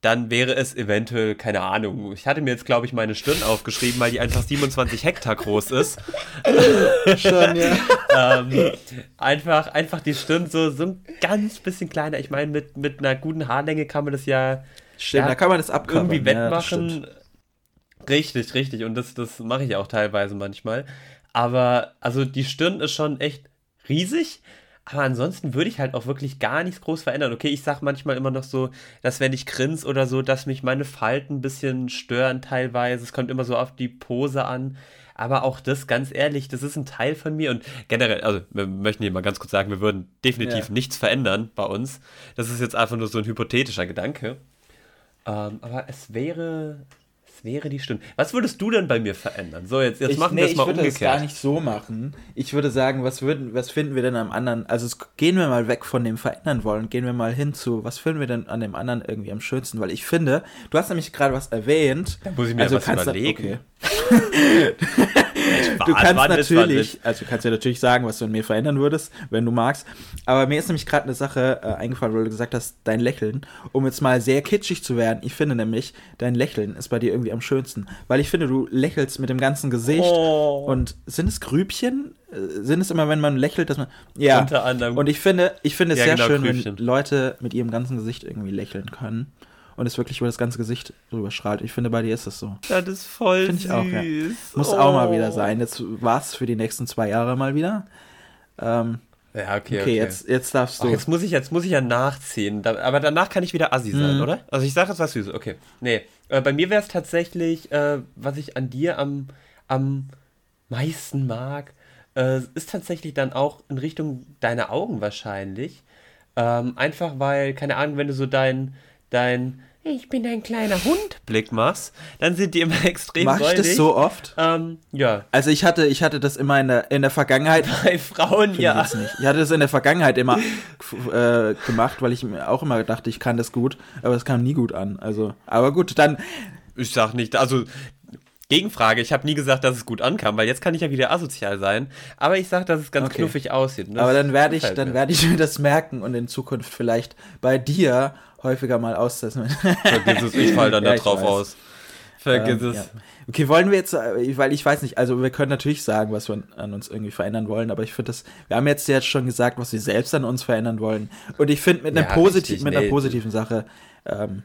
dann wäre es eventuell, keine Ahnung, ich hatte mir jetzt, glaube ich, meine Stirn aufgeschrieben, weil die einfach 27 Hektar groß ist. Schon, ja. ähm, einfach, einfach die Stirn so, so ein ganz bisschen kleiner. Ich meine, mit, mit einer guten Haarlänge kann man das ja, Stimmt, ja, da kann man das irgendwie wettmachen. Ja, richtig, richtig. Und das, das mache ich auch teilweise manchmal. Aber also die Stirn ist schon echt riesig. Aber ansonsten würde ich halt auch wirklich gar nichts groß verändern. Okay, ich sag manchmal immer noch so, dass wenn ich grins oder so, dass mich meine Falten ein bisschen stören teilweise. Es kommt immer so auf die Pose an. Aber auch das, ganz ehrlich, das ist ein Teil von mir. Und generell, also wir möchten hier mal ganz kurz sagen, wir würden definitiv ja. nichts verändern bei uns. Das ist jetzt einfach nur so ein hypothetischer Gedanke. Ähm, aber es wäre, wäre die Stunde. Was würdest du denn bei mir verändern? So, jetzt, jetzt ich, machen nee, wir es mal umgekehrt. Ich würde das gar nicht so machen. Ich würde sagen, was, würden, was finden wir denn am anderen? Also gehen wir mal weg von dem Verändern wollen, gehen wir mal hin zu, was finden wir denn an dem anderen irgendwie am schönsten? Weil ich finde, du hast nämlich gerade was erwähnt. Da muss ich mir also was überlegen. Okay. du kannst natürlich, also du kannst ja natürlich sagen, was du in mir verändern würdest, wenn du magst. Aber mir ist nämlich gerade eine Sache äh, eingefallen, weil du gesagt hast, dein Lächeln, um jetzt mal sehr kitschig zu werden. Ich finde nämlich, dein Lächeln ist bei dir irgendwie am schönsten, weil ich finde, du lächelst mit dem ganzen Gesicht. Oh. Und sind es Grübchen? Äh, sind es immer, wenn man lächelt, dass man. Ja. Unter anderem. Und ich finde, ich finde es ja, sehr genau, schön, Grübchen. wenn Leute mit ihrem ganzen Gesicht irgendwie lächeln können und es wirklich über das ganze Gesicht drüber strahlt. Ich finde, bei dir ist das so. Ja, das ist voll Finde ich auch, ja. Muss oh. auch mal wieder sein. Jetzt war es für die nächsten zwei Jahre mal wieder. Ähm, ja, okay, okay. okay. Jetzt, jetzt darfst du. Ach, jetzt, muss ich, jetzt muss ich ja nachziehen. Da, aber danach kann ich wieder Assi sein, mhm. oder? Also ich sage jetzt was Süßes. Okay. Nee. Äh, bei mir wäre es tatsächlich, äh, was ich an dir am, am meisten mag, äh, ist tatsächlich dann auch in Richtung deiner Augen wahrscheinlich. Ähm, einfach weil, keine Ahnung, wenn du so dein, dein, ich bin ein kleiner Hund Blick machst, dann sind die immer extrem Mach ich das so oft? Ähm, ja. Also ich hatte, ich hatte das immer in der, in der Vergangenheit. Bei Frauen, ja. Ich, ich, hatte das in der Vergangenheit immer äh, gemacht, weil ich mir auch immer dachte, ich kann das gut, aber es kam nie gut an. Also, aber gut, dann. Ich sag nicht, also Gegenfrage, ich habe nie gesagt, dass es gut ankam, weil jetzt kann ich ja wieder asozial sein. Aber ich sage, dass es ganz okay. knuffig aussieht. Aber dann werde ich, dann werde ich mir das merken und in Zukunft vielleicht bei dir häufiger mal austesten. Vergiss es, ich fall dann ja, da drauf aus. Vergiss ähm, es. Ja. Okay, wollen wir jetzt, äh, weil ich weiß nicht, also wir können natürlich sagen, was wir an uns irgendwie verändern wollen, aber ich finde das, wir haben jetzt jetzt schon gesagt, was wir selbst an uns verändern wollen. Und ich finde mit, einer, ja, posit mit nee. einer positiven Sache, ähm,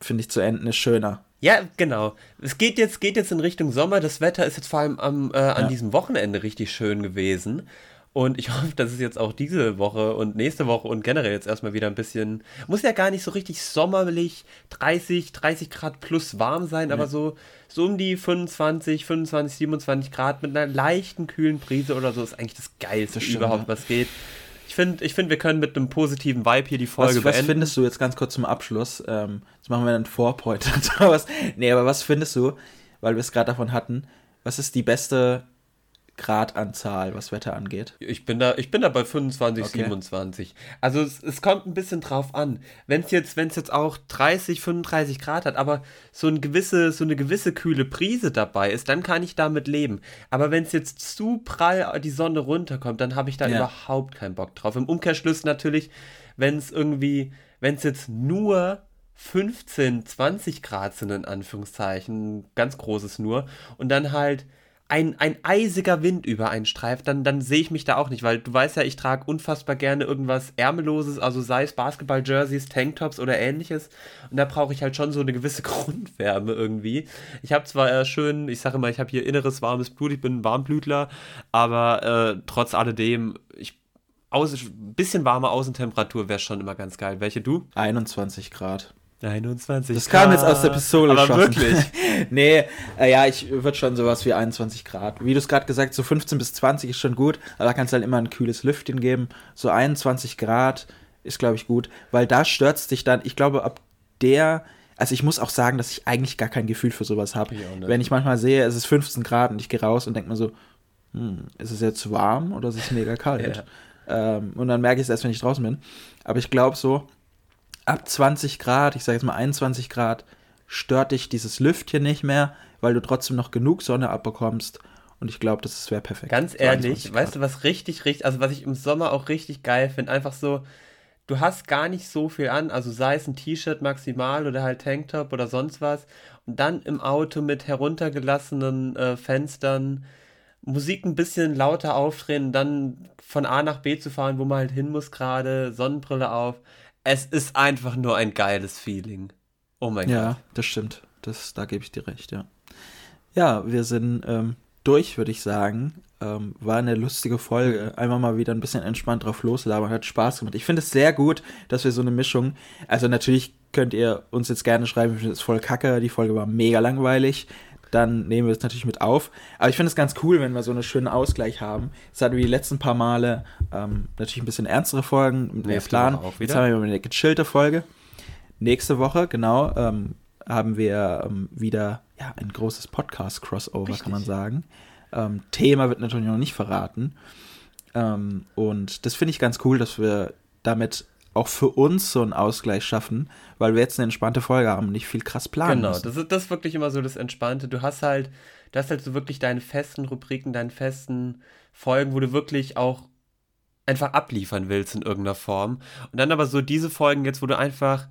finde ich zu enden ist schöner. Ja, genau. Es geht jetzt, geht jetzt in Richtung Sommer. Das Wetter ist jetzt vor allem am, äh, an ja. diesem Wochenende richtig schön gewesen. Und ich hoffe, dass es jetzt auch diese Woche und nächste Woche und generell jetzt erstmal wieder ein bisschen, muss ja gar nicht so richtig sommerlich, 30, 30 Grad plus warm sein, ja. aber so, so um die 25, 25, 27 Grad mit einer leichten kühlen Prise oder so ist eigentlich das Geilste das überhaupt, was geht. Ich finde, ich find, wir können mit einem positiven Vibe hier die Folge was, beenden. Was findest du jetzt ganz kurz zum Abschluss? Ähm, jetzt machen wir einen Vorpoint. nee, aber was findest du, weil wir es gerade davon hatten, was ist die beste Gradanzahl, was Wetter angeht? Ich bin da, ich bin da bei 25, okay. 27. Also es, es kommt ein bisschen drauf an. Wenn es jetzt, wenn es jetzt auch 30, 35 Grad hat, aber so, ein gewisse, so eine gewisse kühle Prise dabei ist, dann kann ich damit leben. Aber wenn es jetzt zu prall die Sonne runterkommt, dann habe ich da ja. überhaupt keinen Bock drauf. Im Umkehrschluss natürlich, wenn es irgendwie, wenn es jetzt nur 15, 20 Grad sind, in Anführungszeichen, ganz großes nur, und dann halt ein, ein eisiger Wind über einen streift, dann, dann sehe ich mich da auch nicht, weil du weißt ja, ich trage unfassbar gerne irgendwas Ärmelloses, also sei es Basketball-Jerseys, Tanktops oder ähnliches. Und da brauche ich halt schon so eine gewisse Grundwärme irgendwie. Ich habe zwar äh, schön, ich sage immer, ich habe hier inneres warmes Blut, ich bin ein Warmblütler, aber äh, trotz alledem, ich ein bisschen warme Außentemperatur wäre schon immer ganz geil. Welche du? 21 Grad. 21. Das kam jetzt aus der Pistole. Aber schossen. wirklich? nee, äh, ja, ich würde schon sowas wie 21 Grad. Wie du es gerade gesagt so 15 bis 20 ist schon gut, aber da kannst du halt immer ein kühles Lüftchen geben. So 21 Grad ist, glaube ich, gut, weil da stört es dich dann, ich glaube, ab der, also ich muss auch sagen, dass ich eigentlich gar kein Gefühl für sowas habe. Wenn ich manchmal sehe, es ist 15 Grad und ich gehe raus und denke mir so, hm, ist es jetzt warm oder ist es mega kalt? ja. ähm, und dann merke ich es erst, wenn ich draußen bin. Aber ich glaube so, ab 20 Grad, ich sage jetzt mal 21 Grad, stört dich dieses Lüftchen nicht mehr, weil du trotzdem noch genug Sonne abbekommst. Und ich glaube, das wäre perfekt. Ganz ehrlich, weißt du, was richtig, richtig, also was ich im Sommer auch richtig geil finde, einfach so, du hast gar nicht so viel an, also sei es ein T-Shirt maximal oder halt Tanktop oder sonst was. Und dann im Auto mit heruntergelassenen äh, Fenstern, Musik ein bisschen lauter aufdrehen, dann von A nach B zu fahren, wo man halt hin muss gerade, Sonnenbrille auf es ist einfach nur ein geiles Feeling. Oh mein ja, Gott. Ja, das stimmt. Das, da gebe ich dir recht, ja. Ja, wir sind ähm, durch, würde ich sagen. Ähm, war eine lustige Folge. Einmal mal wieder ein bisschen entspannt drauf loslabern. Hat Spaß gemacht. Ich finde es sehr gut, dass wir so eine Mischung. Also, natürlich könnt ihr uns jetzt gerne schreiben, ich finde es voll kacke. Die Folge war mega langweilig dann nehmen wir es natürlich mit auf. Aber ich finde es ganz cool, wenn wir so einen schönen Ausgleich haben. Jetzt hatten wir die letzten paar Male ähm, natürlich ein bisschen ernstere Folgen mit mehr Plan. Jetzt haben wir eine gechillte Folge. Nächste Woche, genau, ähm, haben wir ähm, wieder ja, ein großes Podcast-Crossover, kann man sagen. Ähm, Thema wird natürlich noch nicht verraten. Ähm, und das finde ich ganz cool, dass wir damit auch für uns so einen Ausgleich schaffen, weil wir jetzt eine entspannte Folge haben und nicht viel krass planen Genau, müssen. das ist, das ist wirklich immer so das Entspannte. Du hast halt, du hast halt so wirklich deine festen Rubriken, deine festen Folgen, wo du wirklich auch einfach abliefern willst in irgendeiner Form. Und dann aber so diese Folgen jetzt, wo du einfach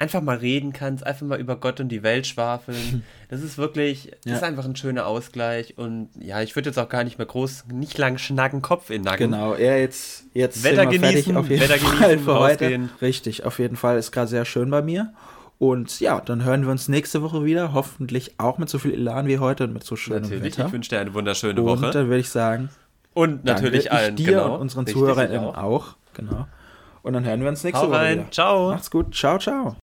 einfach mal reden kannst, einfach mal über Gott und die Welt schwafeln. Das ist wirklich, das ja. ist einfach ein schöner Ausgleich und ja, ich würde jetzt auch gar nicht mehr groß, nicht lang schnacken, Kopf in Nacken. Genau, ja, jetzt, jetzt Wetter genießen, auf jeden Wetter Fall genießen, für heute. Richtig, auf jeden Fall ist gerade sehr schön bei mir. Und ja, dann hören wir uns nächste Woche wieder, hoffentlich auch mit so viel Elan wie heute und mit so schönem natürlich, Wetter. ich wünsche dir eine wunderschöne und Woche. Und dann würde ich sagen, und natürlich allen, dir genau, und unseren Zuhörern auch. auch. Genau. Und dann hören wir uns nächste Hau Woche rein. wieder. Ciao. Macht's gut. Ciao, ciao.